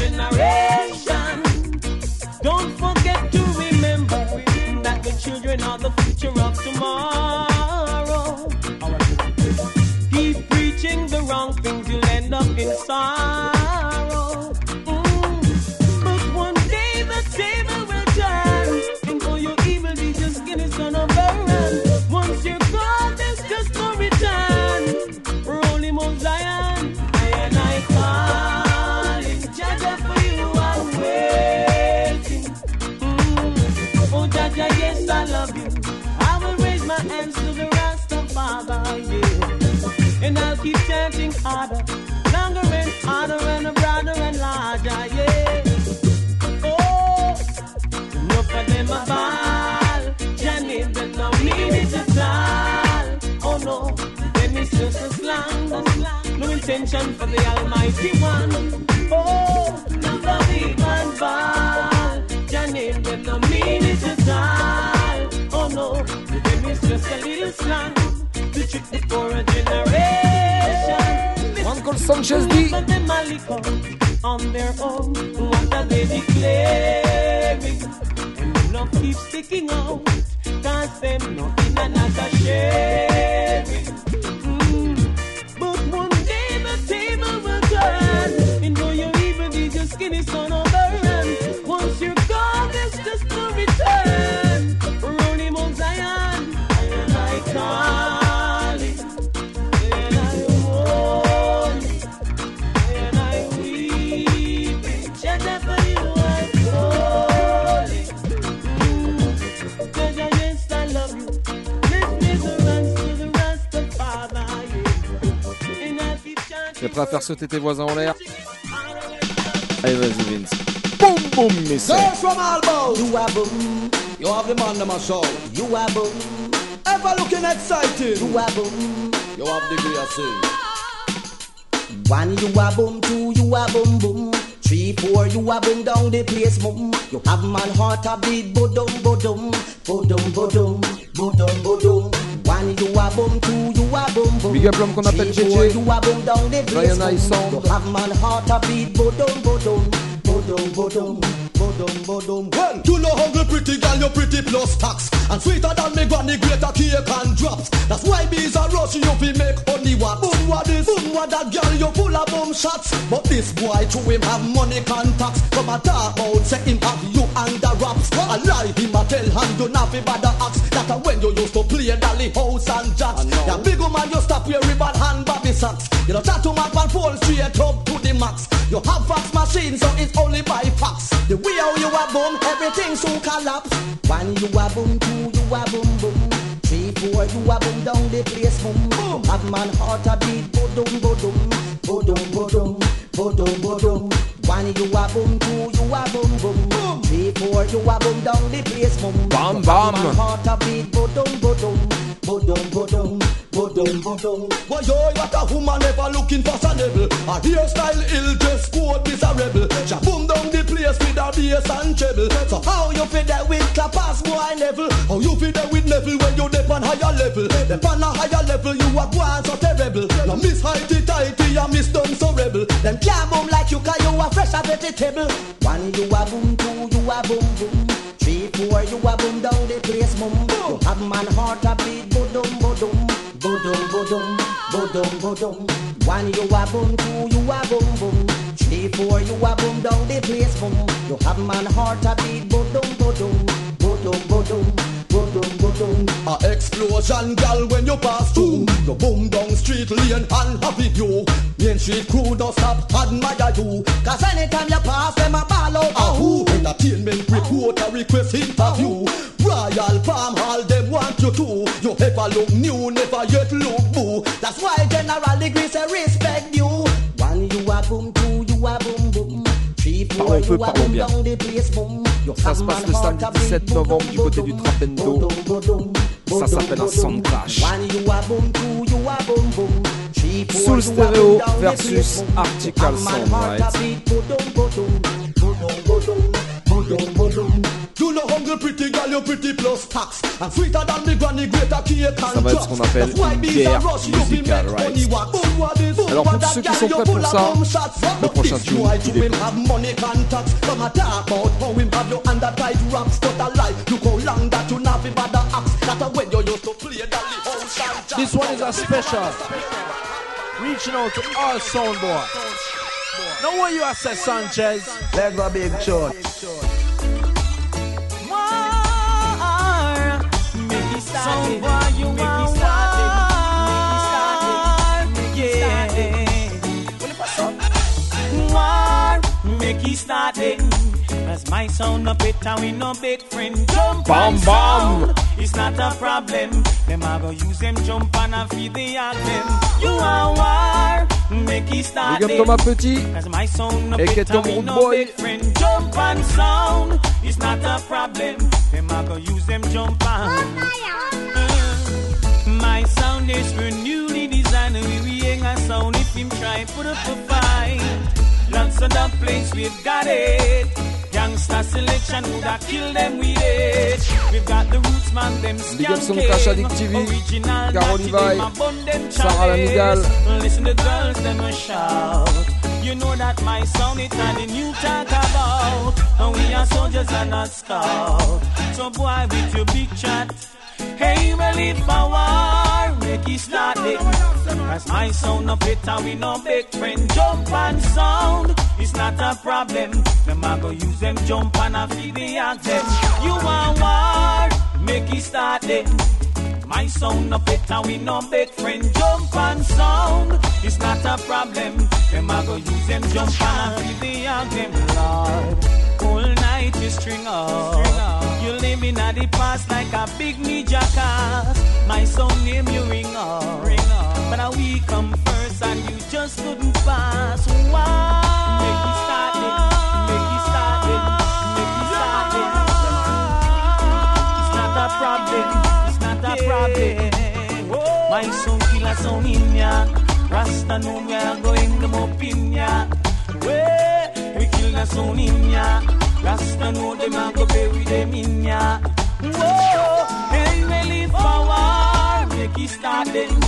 A slang, a slang. No intention for the Almighty One. Oh, a big man ball. Your name them no mean it at all. Oh no, the name is just a little slang. The trick before a generation. Uncle Sanchez D. But them a on their own. What are they declaring? And them no keep sticking out. Cause them no in another sharing. Prêt à faire sauter tes voisins en l'air Allez, vas-y, Vince. Boum, boum, message. Girls from Albo, you a boom. You have the man them a show. You a boom. Ever looking exciting. You a boom. You have the gear. One you a boom, two you a boom boom. Three, four you a boom down the place boom. You have man heart a beat bodum bodum, bodum bodum, bodum bodum. One you a boom, two you a boom boom. Big up l'homme qu'on appelle Three, four, JJ. you a boom down the place Brian Ice. Sound. Have man heart a beat bodum bodum, bodum bodum, bodum bodum. Well, you know hungry pretty girl, you pretty plus tax. And sweeter than me granny, greater cake and drops. That's why bees are rush you fi make honey what. Boom what this, boom what that girl, you full of boom shots. But this boy to him have money contacts. Come a talk about say him have you under wraps. A lie him a tell and you not fi bother axe. That a when you used to play dolly house and jacks. Ya big woman you stop your ribbon hand bobby socks. You know tattoo man pan fall straight up to the max. You have fax machine so it's only by fax. The way how you a boom, everything so collapse. One you a boom, two you a boom boom. Three, four you a boom down the place boom. boom. Have man heart a beat bodum bodum, bodum bodum, bodum bodum. One you a boom, two you a boom boom. boom. Three, four you a boom down the place boom. Bam, bam. Man heart a beat bodum bodum, bodum bodum, bodum bodum. Boy, yo, what a woman ever looking fashionable. Her hairstyle ill, dress code miserable. She boom down the place with her bass and treble. So how you feel there with clappers, boy level? How you feel there with level when you dip on higher level? Dip on a higher level, you are going so terrible. Now miss heighty tighty, and miss dumb so rebel. Them can't boom like you cause you a fresh a vegetable. One you a boom, two you a boom boom. Three, four you a boom down the place boom. boom. You have man heart a beat bodum bodum, bodum bodum, bodum bodum. One you a boom, two you a boom boom. Three, four you a boom down the place boom. You have man heart a beat bodum bodum, bodum bodum. A explosion, gal, when you pass through. You boom down street lane and happy view. Main street crew don't stop admire you. Cause anytime you pass them a ball out A who? Entertainment reporter request interview. Royal Palm Hall, them want you to. You ever look new, never yet look boo. That's why General Degree say respect you. One you a boom, two you a boom boom. Three, four you a boom down the place boom. Ça se passe le samedi 17 novembre du côté du Trapendo. Ça s'appelle un sound clash. Soul Stereo versus Article Sound, right? You know hungry pretty girl, you pretty plus tax. And sweeter than the granny, greater cake and Ça va être ce qu'on appelle That's why une bees guerre rush, you fi musicale, right? money what? Boom, what this, boom, Alors, what pour that, ceux qui girl, sont you prêts full pour of ça, boom le But prochain this tune, boy, il to have money contacts. Come a talk about how him have you under tight wraps. But a lie, look how long that you not be bother axe. That a when you used to play dolly house and jazz. This one is a special. Reaching out to all soundboys. Now what you are say, Sanchez? Leg a big tune. As my sound it and we no big friend jump sound. It's not a problem. Them I go use them jump and I feed the them. You are war, Big up it. Thomas Petit. As my sound up Et it que ton and we boy. friend jump and sound. It's not a problem. Them I go use them jump and. Uh, My sound is for newly designed. We we ain't a sound if him try put up a fight. Lots of the place we've got it. Gangsta selection would have killed them with it. We've got the roots, man, them Big up son Crash Addict TV, Garo Levi, Sarah Lamigal. Listen to girls, them a shout. You know that my sound it and the new talk about. And we are soldiers and not scout. So boy, with your big chat. Hey, ready for war, make it start it. As my sound no better, we no big friend. Jump and sound, it's not a problem. Them I go use them jump and I feed the them. You want war, make it start it. My sound no better, we no big friend. Jump and sound, it's not a problem. Them I go use them jump and I feed the them, Lord. Whole night you string up. You live in the past like a big ninja cast. My son name you ring up. Ring up. But now we come first and you just couldn't pass. Why? Make me start it. Make me start it. Make me start it. It's not a problem. It's not a problem. My son kill a son in ya. Rasta know we are going them up in ya. We kill a son in ya. Rasta know them a go bury them in ya. Whoa, hey, really forward, make it start then.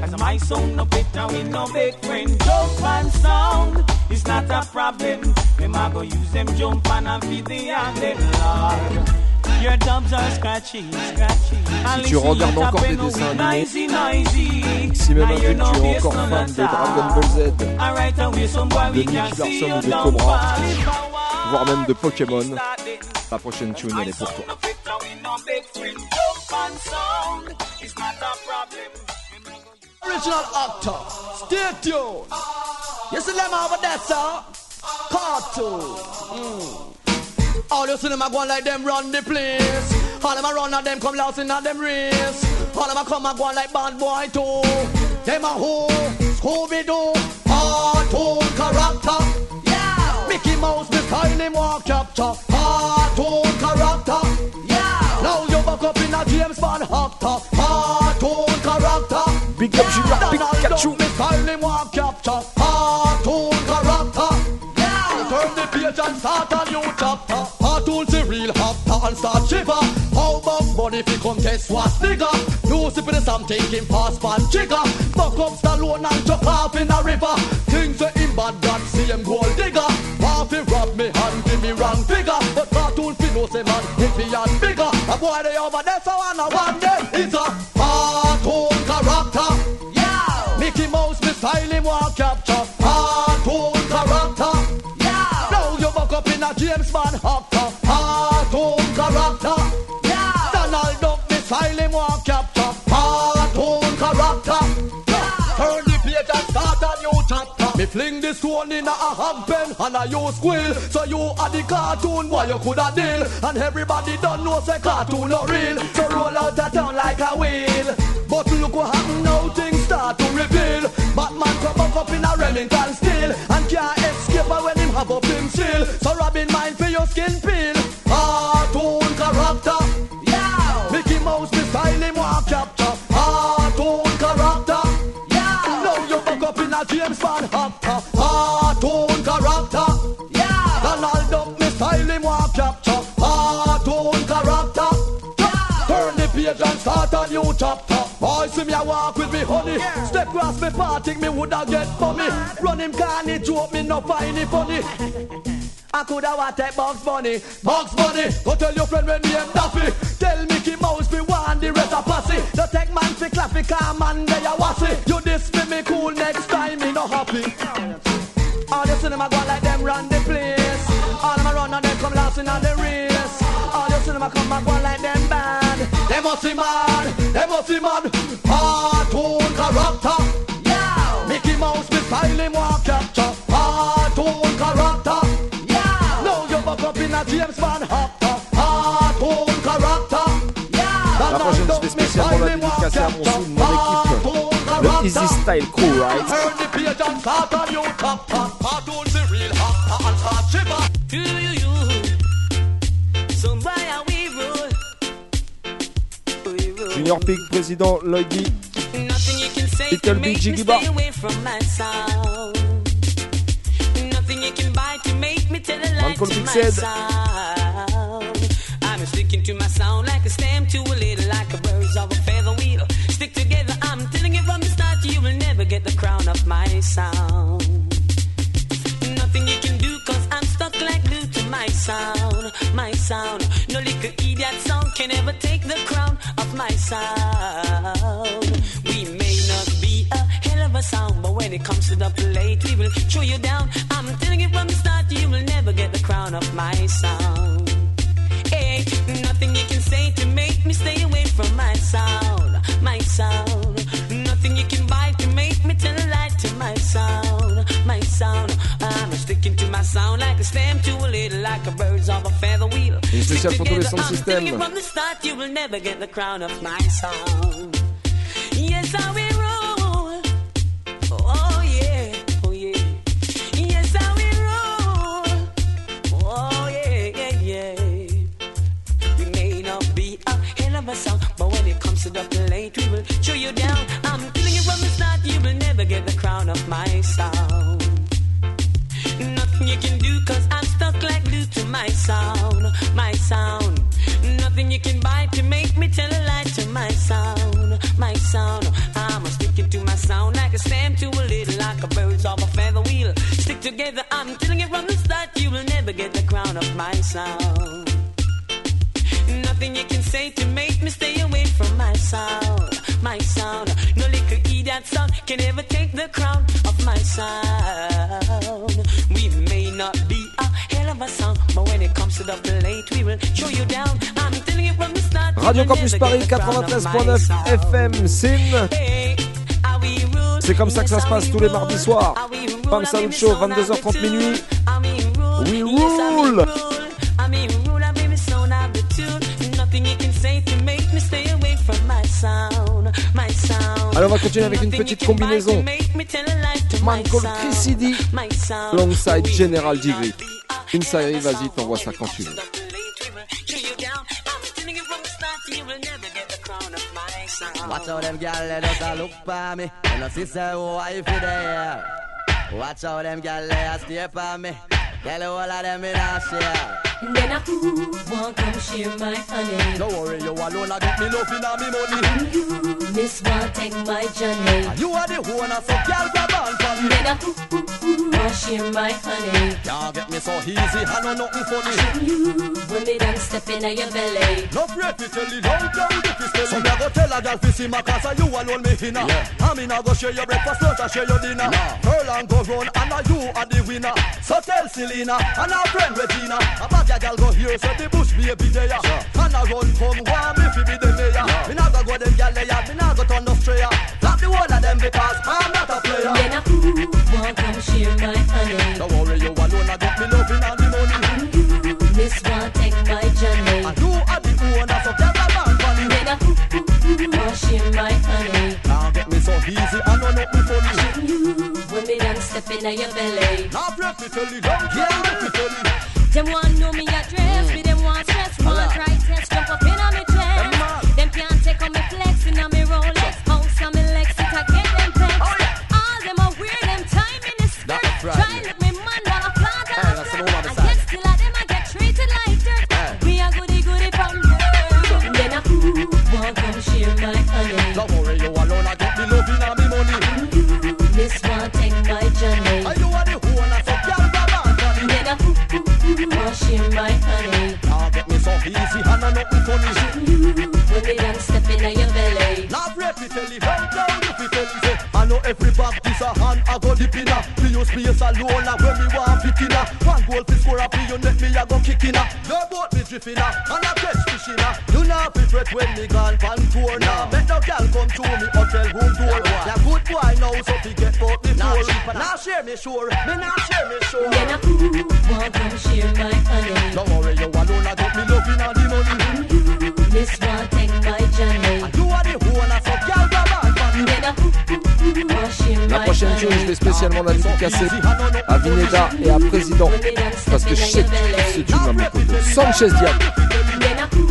Cause my sound no better, no big friend. Jump and sound, it's not a problem. Them go use them jump and a and Lord. Your dubs are scratchy, scratchy. Si tu regardes encore des dessins animés, si même un jour tu es encore fan de Dragon Ball Z, de Larson ou de Cobra, voire même de Pokémon, la prochaine tune elle est pour toi. Original actor, stay tuned. You see them over there, sir? Cartoon. Mm. All you see them a like them run the place. All them a run and them come last in them race. All them a come and go like bad boy too. Them a who? Scooby Doo. Cartoon character. Yeah. Mickey Mouse, me style him walk capture. Cartoon character. Yeah. Now you back up in a James Bond actor. Cartoon character. Big up Junior Pikachu. Me style him walk capture. Cartoon character. Yeah. Turn the page and start a new chapter. Cartoon the real actor and start shiver. How about money if you come test what's nigga? No sipping something in fast pan trigger. Buck up Stallone and chuck off in a river. Things that him bad God see him gold He rob me hand give me wrong figure. But cartoon fi know say man if he and bigger. A boy they over there so and a one day it's a cartoon character. Yeah. Mickey Mouse me style him walk capture. Cartoon character. Yeah. Now you buck up in a James Bond actor. Cartoon character. Yeah. Donald Duck me style him fling this stone in a hog pen and I use quill. So you are the cartoon boy you coulda deal. And everybody don't know say cartoon not real. So roll out a town like a wheel. But look what happen now things start to reveal. Batman come back up in a Remington Steele and can't escape when him have up him seal. So Robin mind for your skin peel. Cartoon character. Yeah. Mickey Mouse me style him walk capture. Cartoon character. Yeah. Now you back up in a James Bond actor. Start a new chapter. Boy, see me a walk with me honey. Step cross me parting, me woulda get for me. Run him carny joke, me no find it funny. I coulda want take Bugs Bunny, Bugs Bunny. Go tell your friend when me am Daffy. Tell Mickey Mouse we want the rest of posse. The take man fi clappy, car man they a wassy. You this me me cool next time me no happy. All you see them a go like them run the place. All them a run and them come last in the race. All you see them a come and They must be mad. Cartoon character. Yeah. Mickey Mouse me style him walk capture. Cartoon character. Yeah. Now you back up in a James Bond actor. Cartoon character. Yeah. La prochaine c'est spécialement la dédicace à mon sou de mon équipe, le Easy Style Crew, right? Junior Pig, président Lloydy, Nothing you can say Little Big make Jiggy me Bar. stay away from my sound. Nothing you can buy to make me tell a lie Uncle to Big my said. sound. I'm sticking to my sound like a stem to a little, like a birds of a feather wheel. Stick together, I'm telling you from the start, you will never get the crown of my sound. Nothing you can do, my sound, my sound. No little idiot sound can ever take the crown of my sound. We may not be a hell of a sound, but when it comes to the plate, we will throw you down. I'm telling you from the start, you will never get the crown of my sound. Hey, nothing you can say to make me stay away from my sound, my sound. Nothing you can buy to make me tell a lie to my sound, my sound. I'm sticking to my sound like a stem to a little, like a birds of a feather wheel. Une spéciale pour tous les together, sound I'm telling you systems. From the start, you will never get the crown of my sound. Yes, I will roll. Oh yeah, oh yeah. Yes, I will roll. Oh yeah, yeah, yeah. We may not be a hell of a sound, but when it comes to the plate, we will show you down. I'm telling you from the start, you will never get the crown of my sound. My sound, my sound. Nothing you can buy to make me tell a lie to my sound, my sound. I'm sticking to my sound like a stem to a little, like a birds of a feather wheel. Stick together, I'm telling you from the start, you will never get the crown of my sound. Nothing you can say to make me stay away from my sound, my sound. No little idiot sound can ever take the crown of my sound. We Radio Campus Paris 93.9 FM SIM. C'est comme ça que ça se passe tous les mardis soirs. Pam Salut Show, 22h30 minuit. We rule! Alors on va continuer avec une petite combinaison. Michael Crissidi, alongside General Degree. Not be a Inside, hell of a vas-y, sound, t'envoies but ça when quand it tu comes veux. to the plate, we will show you down. I'm telling you from the start, you will never get the crown of my sound. Watch out them gal, let us a look for me. And I see say wifey there. Watch out them gal, let us stay for me. Tell all of them in a share. Then I who want come share my honey. Don't worry, you alone, I get me loving and me money. You miss want take my journey. And you are the owner, so girl, grab on for me. Then I who want share my honey. Can't get me so easy, I know nothing funny. And You when me done step in your belly. No afraid to tell it how down if you spell So me a go tell a girl fi see my cause you alone me inna yeah. I mean I go share your breakfast, lunch and share your dinner Girl and go run and a you are the winner So tell Selena and her friend Regina A bad a girl go here so the bush baby there And a run come warm me fi be the mayor Me nah go go them girl there, me nah go turn no strayer Flap the whole of them because I'm not a player Then I who want come share my honey. Don't worry you alone I got me loving and the money You miss want take my Johnny. And you are the owner so girl grab on for me Then I who want share my honey. Can't get me so easy I know nothing funny You when me done step in your belly. Now break me tell you, don't care what me tell you. Them want know me address, me them want stress, want try test, jump up in on me chest. Them can't take on me flex in on me Rolex, house on me Lex, it I get them pecs. All them are weird, them time in the skirt. Easy, I know nothing funny. You when me done step in your belly. Now break me tell you, down down if you tell you, say, I know every back this a hand, I go dip in a. Me use space alone, like when me want pick in a. One goal fi score a play, you let me a go kick in a. Your boat me drifting a, and I catch fish in a. You know fi fret when me gone pan tour now. Make no girl come to me hotel room door. Ya good boy now, so fi get out the door. Now share me sure, me now share me sure. Then a who want come share my honey. Don't worry, you alone, I get me loving and the money. You miss want take my Johnny. And you are the owner, so girl, grab on for me. Then a who want share La my prochaine tune, je honey. vais spécialement la dédicacer à Vineda et à Président. When me done Parce step que je in sais your que ce belly. tune va me coûter. Sanchez Diab. Then a who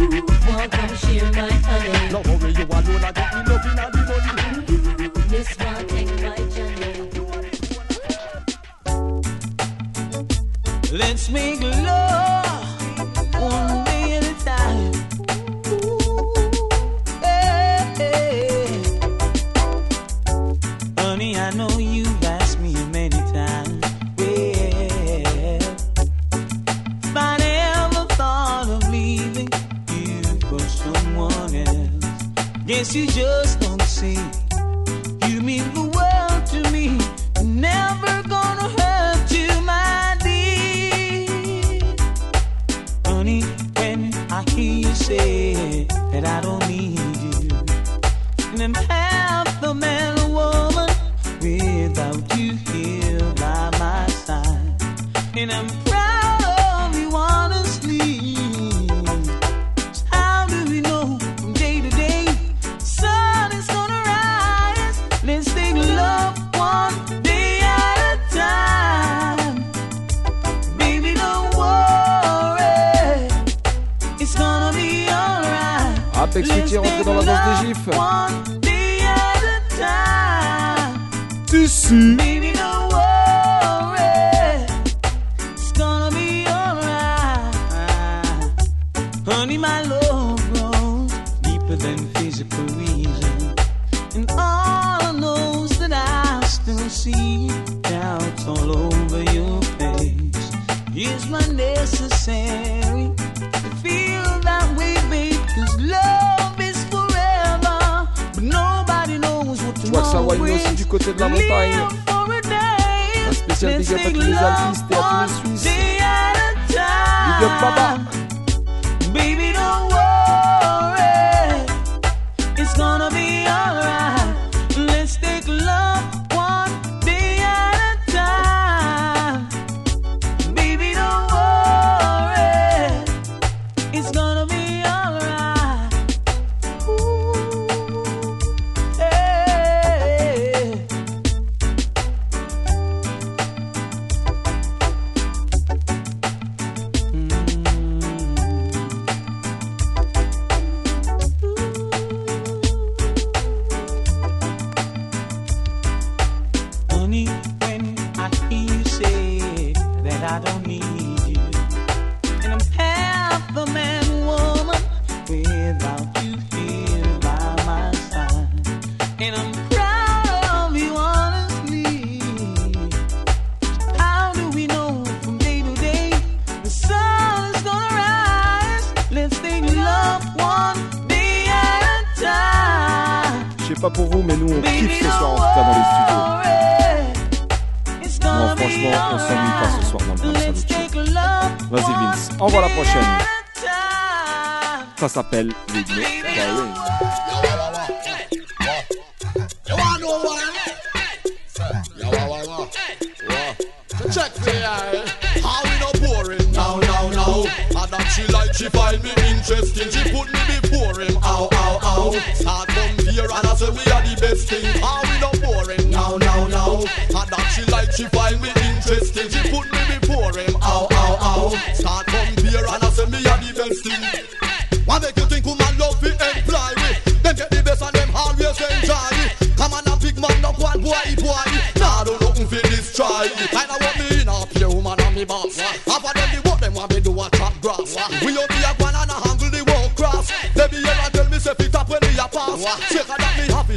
I don't need you, and I'm half man, woman, without you here by my side, and I'm proud of you honestly. How do we know from day to day the sun is gonna rise? Let's take love one day at a time. Je sais pas pour vous, mais nous on kiffe ce soir en tout cas dans les studios. Vas-y Vince, envoie la prochaine. Ça s'appelle check now, now, like she find me interesting. She put me before. Ow, ow, ow. I we are the best thing.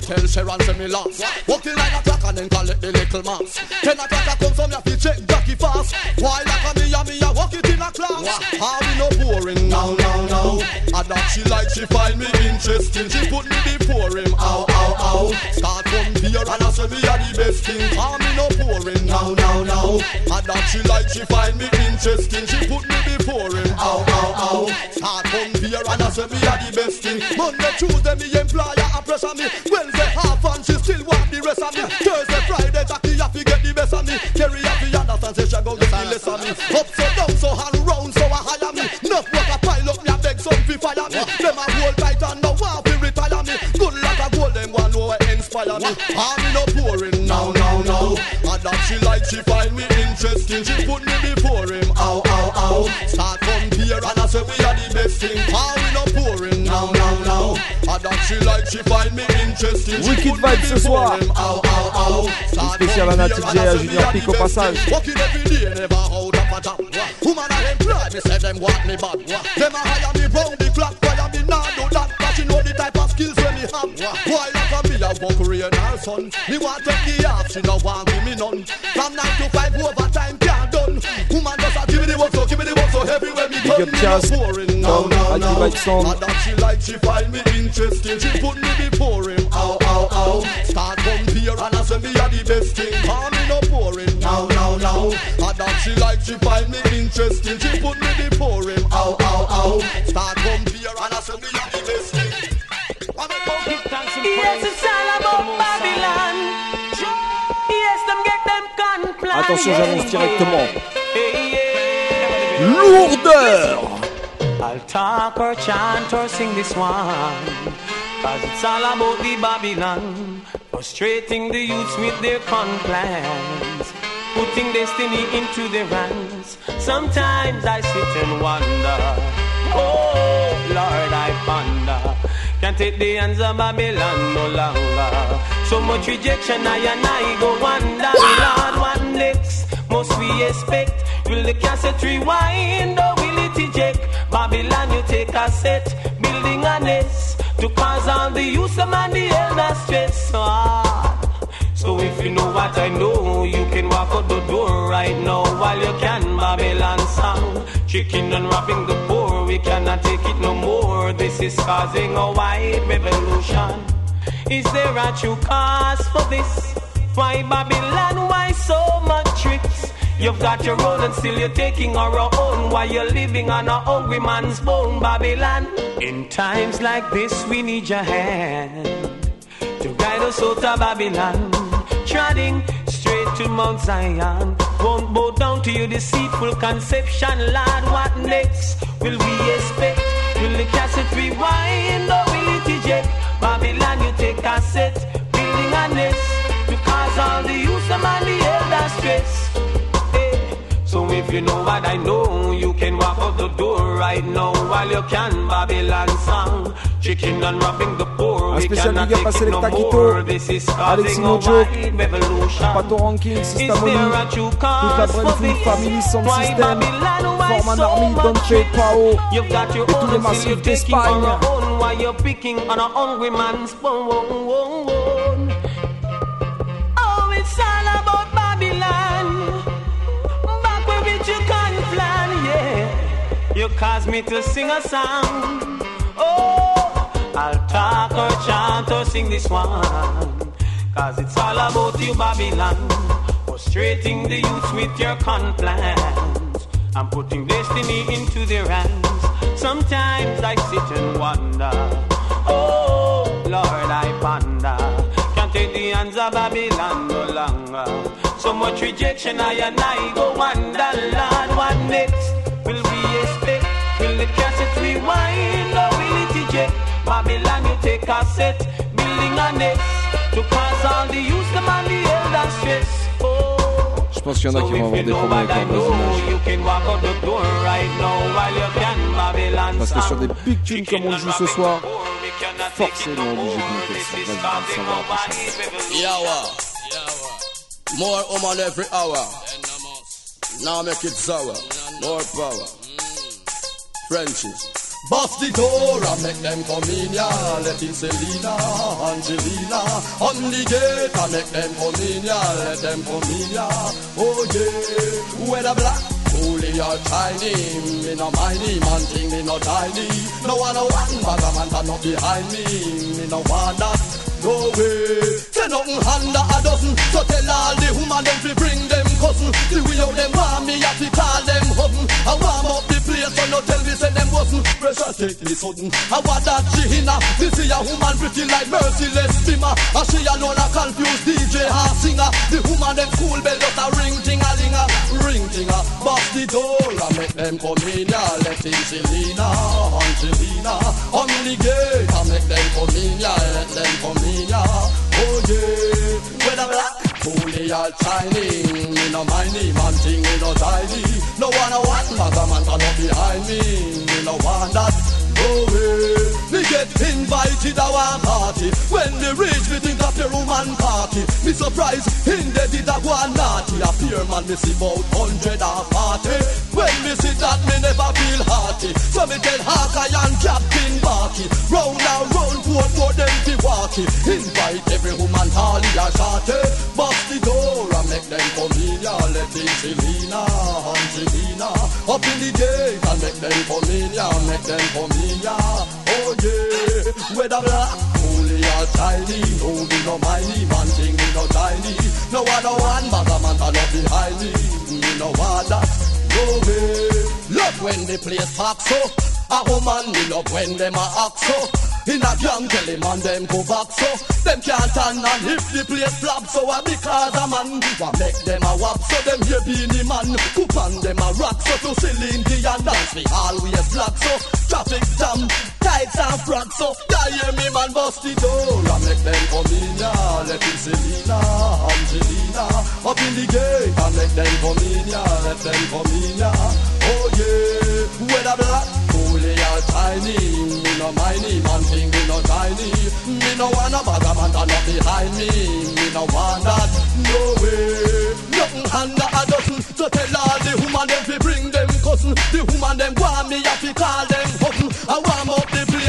Tell Sharon say me lost. Walking like a clock and then collect the little mass. Ten o'clock I come me have to check Jackie fast. Why like a me and me a walk it in a class. How we no boring now, now, now. And that she like she find me interesting. She put me before him. Ow, ow, ow. Start from here and I say me a the best thing. Call me no boring now, now, now. And that she like she find me interesting. She put me before him. Ow, ow, ow. Start from here and I say me a the best thing. Monday, Tuesday me employer a pressure me. Up so down so and round so I hire me. Enough work a pile up me a beg some fi fire me. Them a hold tight and now want fi retire me. Good luck a gold them one know I inspire me. I'm in no boring now, now, now. And that she like she find me interesting. She put me before him. Ow, ow, ow. Start from here and I say we are the best thing. I'm in no boring now, now, now. And that she like she find me interesting. Wicked Vibe ce soir. Ow, ow, ow. Une Start spéciale from à Nati and J I à say we Junior Pic au passage. Fi say them want me bad. Them a hire me round the clock, why me nah do that? Cause you know the type of skills when me have. Why like a me a walk rain or sun? Me want take the off, she no want give me none. From nine to five overtime can't done. Woman just a give me the work, so give me the work, so everywhere me Big Me Chaz, no boring now, Tom, now, Anti now. Vibe that she like, she find me interesting. She put me before him, ow, ow, ow. Start come here and I say me a the best thing. Call me no boring, now, now, now. And she like, she find me interesting. She put me before him, ow, ow, ow. Start come here and I say me a the best thing. Yes, it's all about Babylon. Yes, them get them gun Attention, j'annonce directement. Lourdeur I'll talk or chant or sing this one. Cause it's all about the Babylon. Frustrating the youths with their con plans. Putting destiny into their hands. Sometimes I sit and wonder. Oh, Lord, I ponder. Can't take the hands of Babylon no longer. So much rejection, I and I go wonder. Lord, what next must we expect? Will the cassette rewind or will it eject? Babylon, you take a set, building a nest to cause all the youth and the elder stress. Ah. So if you know what I know, you can walk out the door right now while you can. Babylon song, chicken and robbing the poor. We cannot take it no more. This is causing a wide revolution. Is there a true cause for this? Why Babylon? Why so much tricks? You've got your own and still you're taking our own while you're living on a hungry man's bone, Babylon. In times like this, we need your hand to guide us out of Babylon. Treading straight to Mount Zion. Won't bow down to your deceitful conception, Lord. What next will we expect? Will the cassette rewind or will it eject? Babylon, you take a set, building a nest to cause all the youth and the elder stress. Hey, So if you know what I know, you can walk out the door right now while you can. Babylon song, chicken and robbing the poor. Un spécial big up à take it no Selecta. Quito, This is Alexis Mojo. Pato Ranking, Is Sista Moni, toute la Brentwood? Family Sound System, Forman Army, Dante. Pao, You've got your et tous own les massifs d'Espagne. while you're picking on a hungry man's bone. Oh, it's all about Babylon. Back where you can't plan, yeah. You caused me to sing a song. Oh, I'll talk or chant or sing this one. Cause it's all about you, Babylon. Frustrating the youth with your con plans. I'm putting destiny into their hands. Sometimes I sit and wonder. Oh, Lord, I ponder. Can't take the hands of Babylon no longer. So much rejection, I and I go wonder, Lord, what next will we expect? Will the cassette rewind Babylon, you take a set, building a nest to cause all the youth, them and the elder stress. Oh. Je pense qu'il y en a qui vont avoir des problèmes avec leur voisinage. You can walk out the door right now while you can Babylon Parce que sur des big tunes comme on joue ce soir, forcément obligé de monter le son. Vas-y, ça va. More woman every hour. Now make it sour. More power. Frenchies. Bust the door and make them come in, yeah. Let in Selena, Angelina. On the gate and make them come in, yeah. Let them come in, yeah. Oh yeah. Whether black, coolie or tiny, me no mind. Man thing me no tiny. No one no one bag a man up behind me. Me no want that. No way. Say nothing under a dozen. So tell all the woman them to bring them cousin. The way how them want me, have to call them husband. I warm up the place, so no tell me say them wasn't. Pressure take me sudden. I want that she inna. This is a woman pretty like merciless simmer. And she alone a confused DJ her singer. The woman them cool bell just a ring ting a linga, ring ting a. Bust the door and make them come in ya. Let in Selena, Angelina. On the gate and make them come in ya. Let them come in ya. Oh yeah, whether black, coolie or Chinese, me no mind him, man thing me no tidy. No one a one, but a man turn up behind me. Me no want that. Oh, no way, me get invited to our party. When me reach, me think after woman party. Me surprise, in the did a go and naughty. A fear man me see about hundred and forty. When me see that me never feel hearty. So me tell Hawkeye and Captain Barky. Round and round, four more them fi walkie. Invite every woman, Harley and Shorty. Bust the door and make them come in. Yeah, let in Selena, Angelina. Up in the gate and make them come in. Yeah, make them come in. Yeah, oh yeah. Whether black, holy or shiny. No, me no mindy, man thing me no tiny. No other one, but a man not behind me. Me no that. No way. Love when the place pack so. A woman me love when them a act so. In a gang tell him and them go back so. Them can't turn and if the place flop So a because a man. Wa make them a wap So them here Beenie Man. Coop on them a rock So to Celine Dion dance Me always black so. Traffic jam Tights and frack So. Yeah hear me man bust the door. And make them come in ya Let him Selena Angelina. Up in the gate And make them come in ya Let them come in ya Oh yeah. Whether black Or tiny Me no mindy man thing me no tiny Me no wanna bag a man turn up behind me Me no want that No way. Nothing under a dozen So tell all the woman them fi bring them cousin. The woman them want me have fi call them husband I warm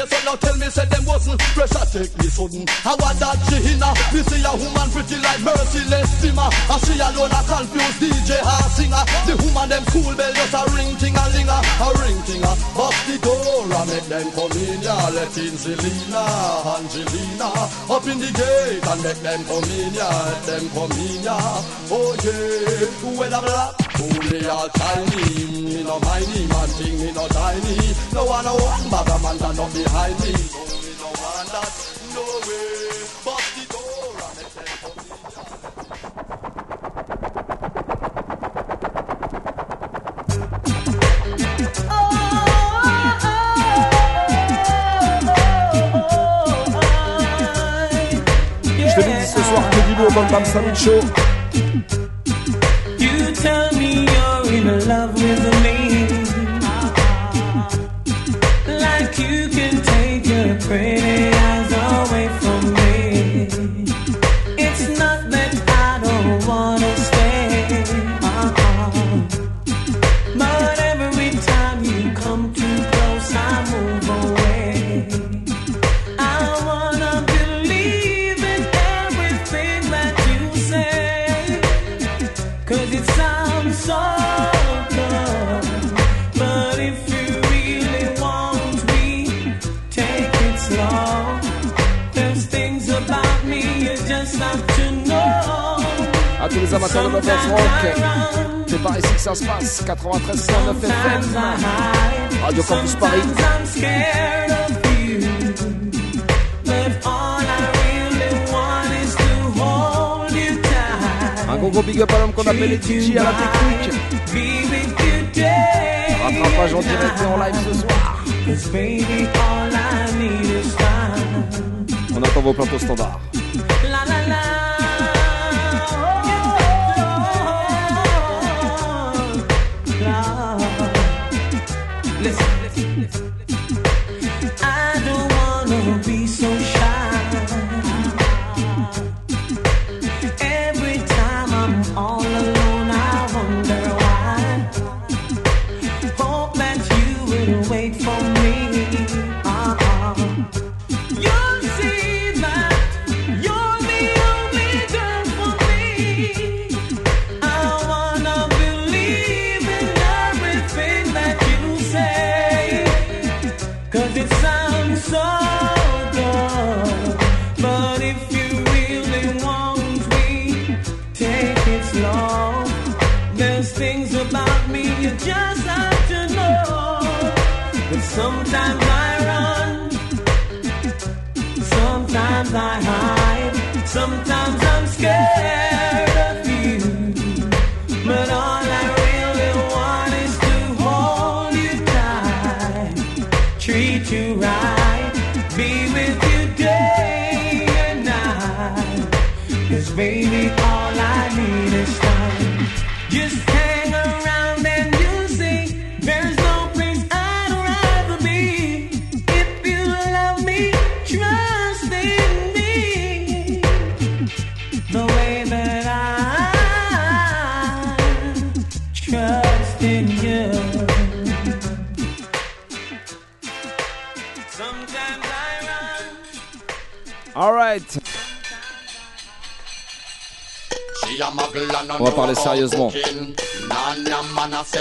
so now tell me say them wasn't Pressure take me sudden. I want that inna Me see a woman pretty like merciless simmer I see alone a confused DJ or singer. The woman them cool bell just a ring ting a linger A ring ting a bust the door and make them come in yeah. Let in Selena Angelina up in the gate and make them come in yeah. Let them come in yeah. Oh yeah. Whether black holy or tiny me no mindy man thing me no tiny no one no one bag a man turn up behind me so me no want that no way bust the door and in Je te dis ce soir que du lourd dans le Bam Salut Show. Tell me you're in love with me. Like you can take your pretty eyes away from À tous les amateurs de Bubbles Rock, c'est par ici que ça se passe. 93 109 FM. Radio Campus Paris. Sometimes I'm scared of you. But all I really want is to hold you tight. Un gros gros big up à l'homme qu'on appelle les DJ à la technique. Be with you day Rattrapage en direct et en live ce soir. Cause baby, all I need is time. On attend vos plateaux standards.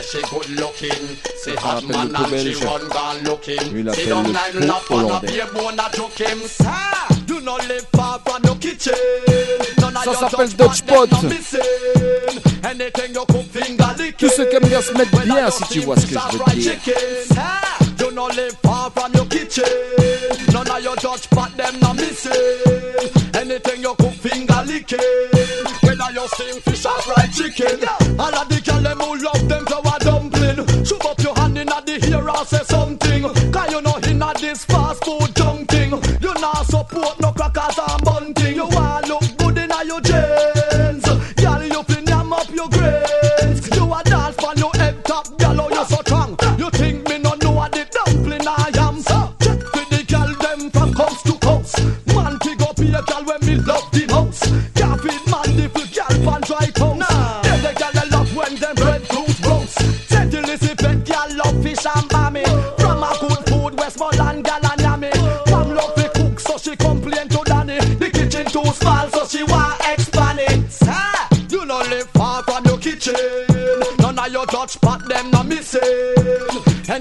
C'est un appel de tout belge. Lui, il appelle le pot hollandais. Ça s'appelle Dutch Pot. Tous ceux qui aiment bien se mettre bien, si tu vois ce que je veux dire. You no live far from your kitchen. None of your Dutch pot them no missing. Anything you cook finger licking. Whether you steam fish or fried chicken. All of the girl them who love them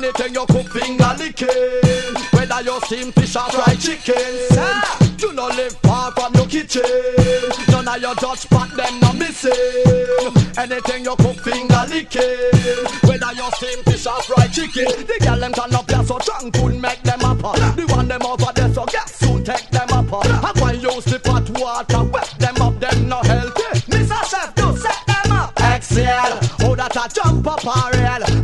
Anything you cook finger licking. Whether you steam fish or fried chicken. Ah, You no live far from your kitchen. None of your Dutch pot them no missing. Anything you cook finger licking. Whether you steam fish or fried chicken. The girl them turn up here so drunk could make them up. The one them over there so gas soon take them up. I and use the pot water wet them up. Them no healthy. Mr. Chef, do set them up. Exhale. Oh, that a jump up a rail.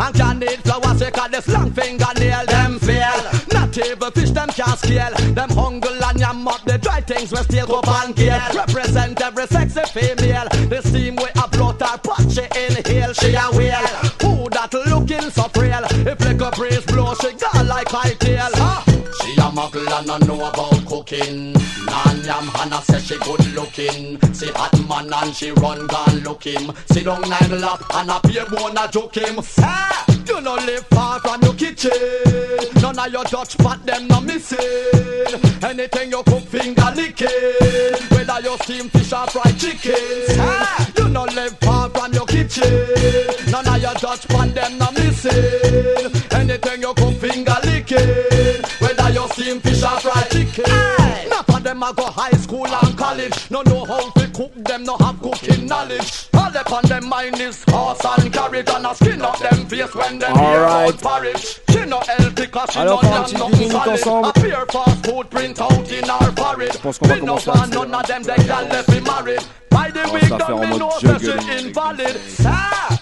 Fish them can't scale. Them hungle and yam up the dry things we still go and kill. Represent every sexy female. The steam we upload her pot she inhale. She a whale. Who that looking so frail? If like a breeze blow she got like high tail. Huh? She a muggle and I know about cooking. Nan yam Hannah say she good looking. See hot man and she run gone look him. Sit down nine lap and a beer bone a joke him. Ah, you no live far from your kitchen. None of your Dutch pot them no missing. Anything you cook finger licking. Whether you steam fish or fried chicken. Ah, you no live far from your kitchen. None of your Dutch pot them no missing. Anything you cook finger licking. Whether you steam fish or fried a go high school and college. No know how to cook them, no have cooking knowledge. All up on them mind is horse and carrot and a skin up them face when them All hear right. porridge. She no healthy cause she Alors, no petit nothing 10 minutes solid. A pure fast food print out in our porridge. Me no want none of them they can let me married. By the week en me know that she invalid. Ah,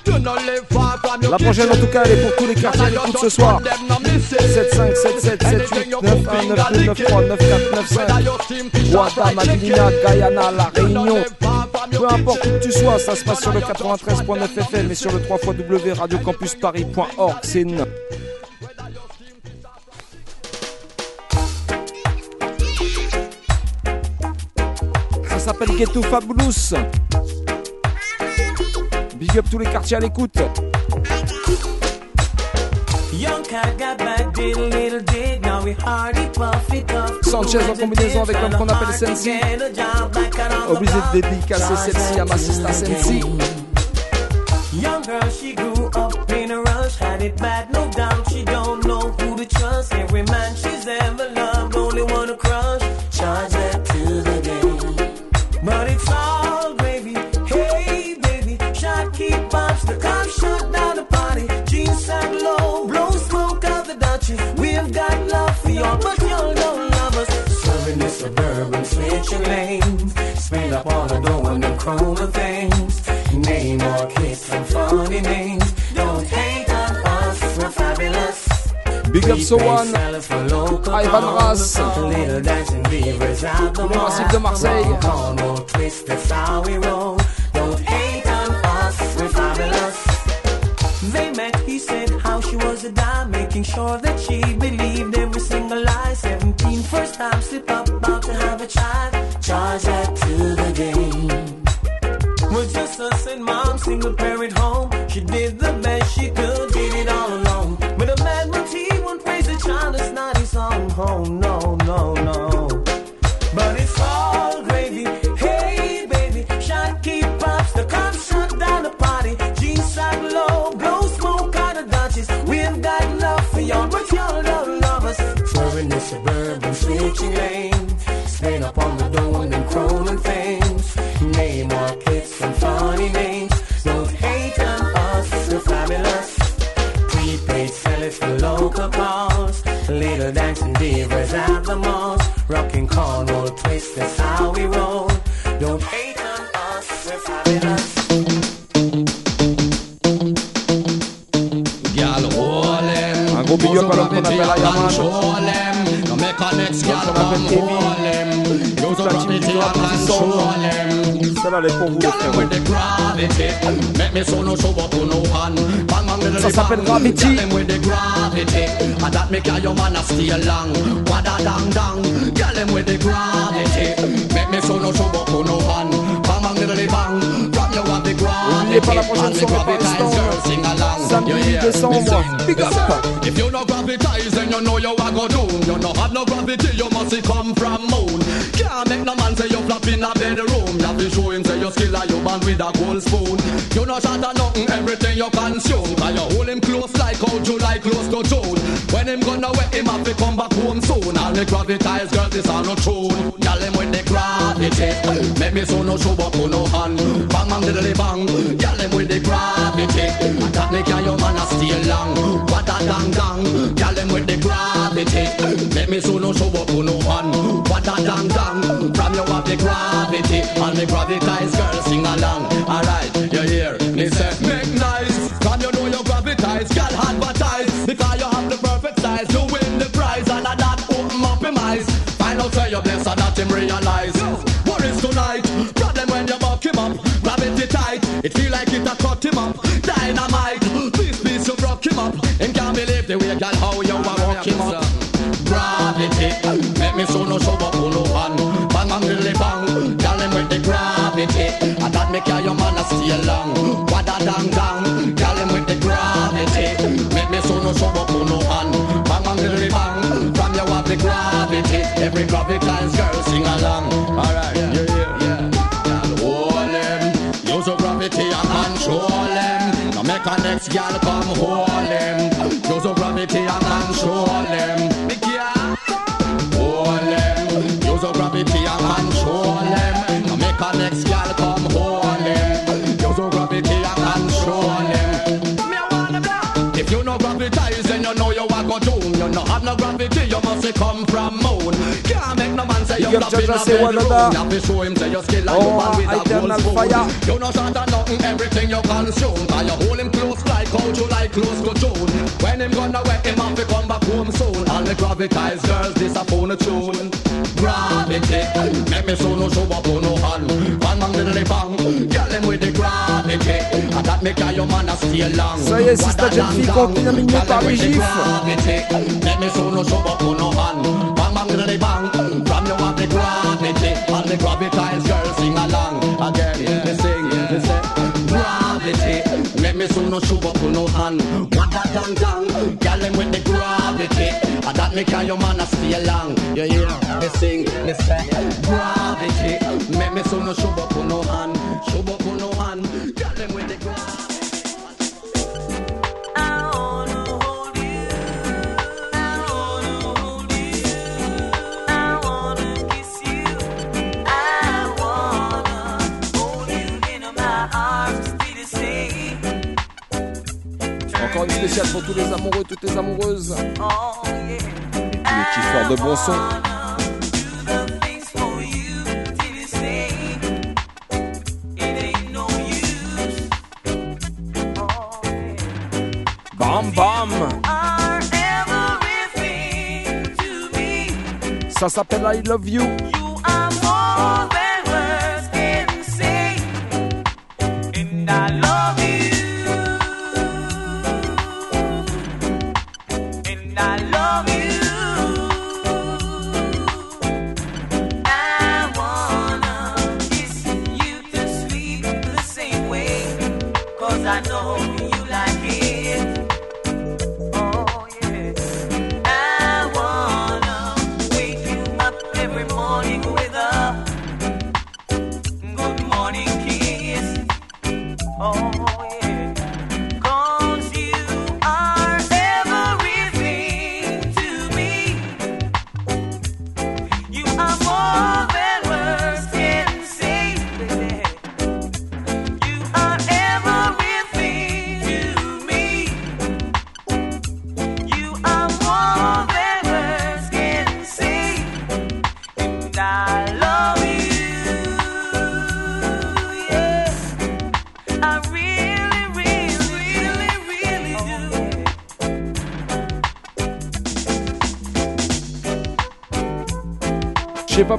La prochaine, en tout cas, elle est pour tous les quartiers à l'écoute ce soir. 7 5 7 7 7 8 9 1 9 2 9 3 9 4 9 5 Ouattara, Madinina, Guyana, La Réunion. Peu importe où tu sois, ça se passe sur le 93.9 FM et sur le 3 W radiocampusparis.org. C'est une. Ça s'appelle Ghetto Fabulous. Big up tous les quartiers à l'écoute. Sanchez en combinaison avec l'homme qu'on appelle Sensi. Obligé de dédicacer celle-ci à ma sister Sensi. Young girl, she grew up in a rush, had it bad, no doubt. She don't Up So One, Ivan Ras, le massif de Marseille. We're. They met, he said how she was a dime, making sure that she believed every single lie. 17, first time slip up, about to have a child. Charge that to the game. With just us and mom, single parent home. She did the best bang, little Ça s'appelle bang. Gravity. Girl, with the gravity. And that make your man a stay long. Wada dang dang. Girl, them with the gravity. Make me so no show oh, up no hand. Bang, bang, little bang. From you have the gravity. N'oubliez pas la prochaine And the soirée Samedi You hear? 8 décembre. Big up. If you no gravitize, then you know you are go doom. You no have no gravity, you must come from moon. Can't make no man say you flop in a bedroom. You have to show him say you skill a you man with a gold spoon. You no shot a nothing, everything you consume. Cause you hold him close like how July close to June. When him gonna wet him have to come back home soon. All the gravitize girls, this all no tune. Y'all with the gravity. Make me so no show up on no hand. Bang bang diddly bang. Y'all with the gravity. That make your man a stay long. What a dang dang. Y'all with the gravity. Make me so no show up on no hand. What a dang dang. From you have the gravity. And the gravitize girls sing gravity. And that make your man a stay long. Wada dang dang. Girl, him with the gravity. Make me so no show up on no hand. Bang, bang, dilly bang. From you have the gravity. Every gravity gravitized girl sing along. Alright, yeah, yeah, yeah. Girl, hold him. Use your gravity and control him. Now make a next girl come hold must say come from moon. Can't make no man say you Big up flop in a Jaja, say what bedroom. You have to show him say you skill like Oh, you man with a gold spoon. You no shot at nothing, everything you consume. Cause you hold him close like how you like close June. When him gonna wet him up, he come back home soon. All the gravitized girls, this a phone a tune. Gravity, make me so no show up on no hand. Bang bang diddly bang, girl him with the gravity. And that make your man a stay long. Ça y est, si cette jeune fille continue à m'ignorer par les gifs. Make me so no show up on no hand. Bang bang diddly bang, from you have the gravity. And the gravitized girls sing along. Again, me sing, me say gravity. Make me so no show up on no hand. What a dang dang, girl him with the gravity. That make your man a stay long. You hear me sing, me say gravity. Make me so no show up on no hand, show up on no hand. Girl him with the gravity. Encore une spéciale pour tous les amoureux, toutes les amoureuses. Tous de bon. Bam bam. Ça s'appelle I Love You.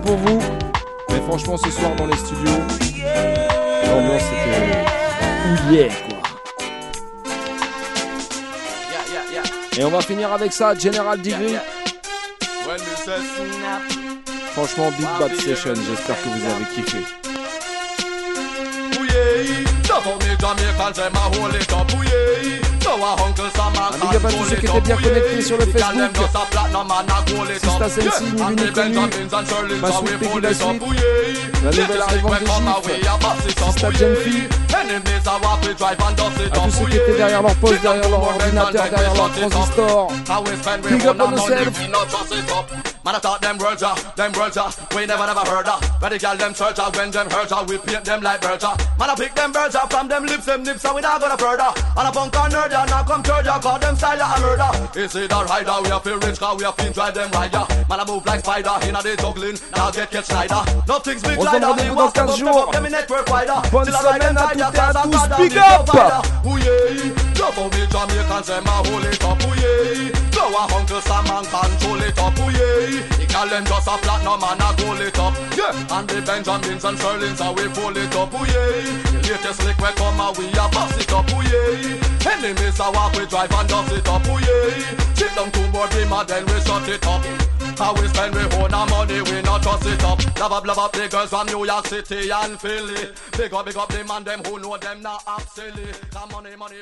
Pour vous, mais franchement, ce soir dans les studios, l'ambiance était ouillée, quoi. Et on va finir avec ça, General Degree. Franchement, Big Bad Session, j'espère que vous avez kiffé. Un big up à tous ceux qui étaient bien connectés sur le Facebook. Sista Sensi, ni vu ni connu. Ma sweet Peggy la suite. La nouvelle arrivante d'Egypte. Sista Genfi. À tous ceux qui étaient derrière leur poste, derrière leur ordinateur, derrière leur transistor. Big up on yourself. Man, I thought them words are, them words are, we never never heard of. But the girl them search out when them hurt her, we paint them like birds are. Man, I pick them birds up from them lips, them nips, so we not gonna further. And a punk on nerd, ya, now come third, ya, call them style a murder. Is it a rider? We have feel rich, cause we have been drive them rider. Man, I move like spider, in a day juggling, now get catch Snyder. Nothing's big On like that, rendez-vous dans 15 jours. Them in network wider. Bonne I semaine them à toutes et à I tous. Big up. yeah, love how me Jamaicans them a hold it up. Ooh go a Uncle Sam and control it up. Ooh yeah, the them just a platinum and a gold it up. Yeah, and the Benjamins and Sterlings how we pull it up. Ooh yeah, the latest lick we come and we a bust it up. Ooh yeah, enemies a walk we drive and dust it up. Ooh yeah, chip down to board we mad then we shut it up. How we spend we own our money, we not trust it up. Love up, love up the girls from New York City and Philly. Big up, big up the man them who know them not up silly. Money, money.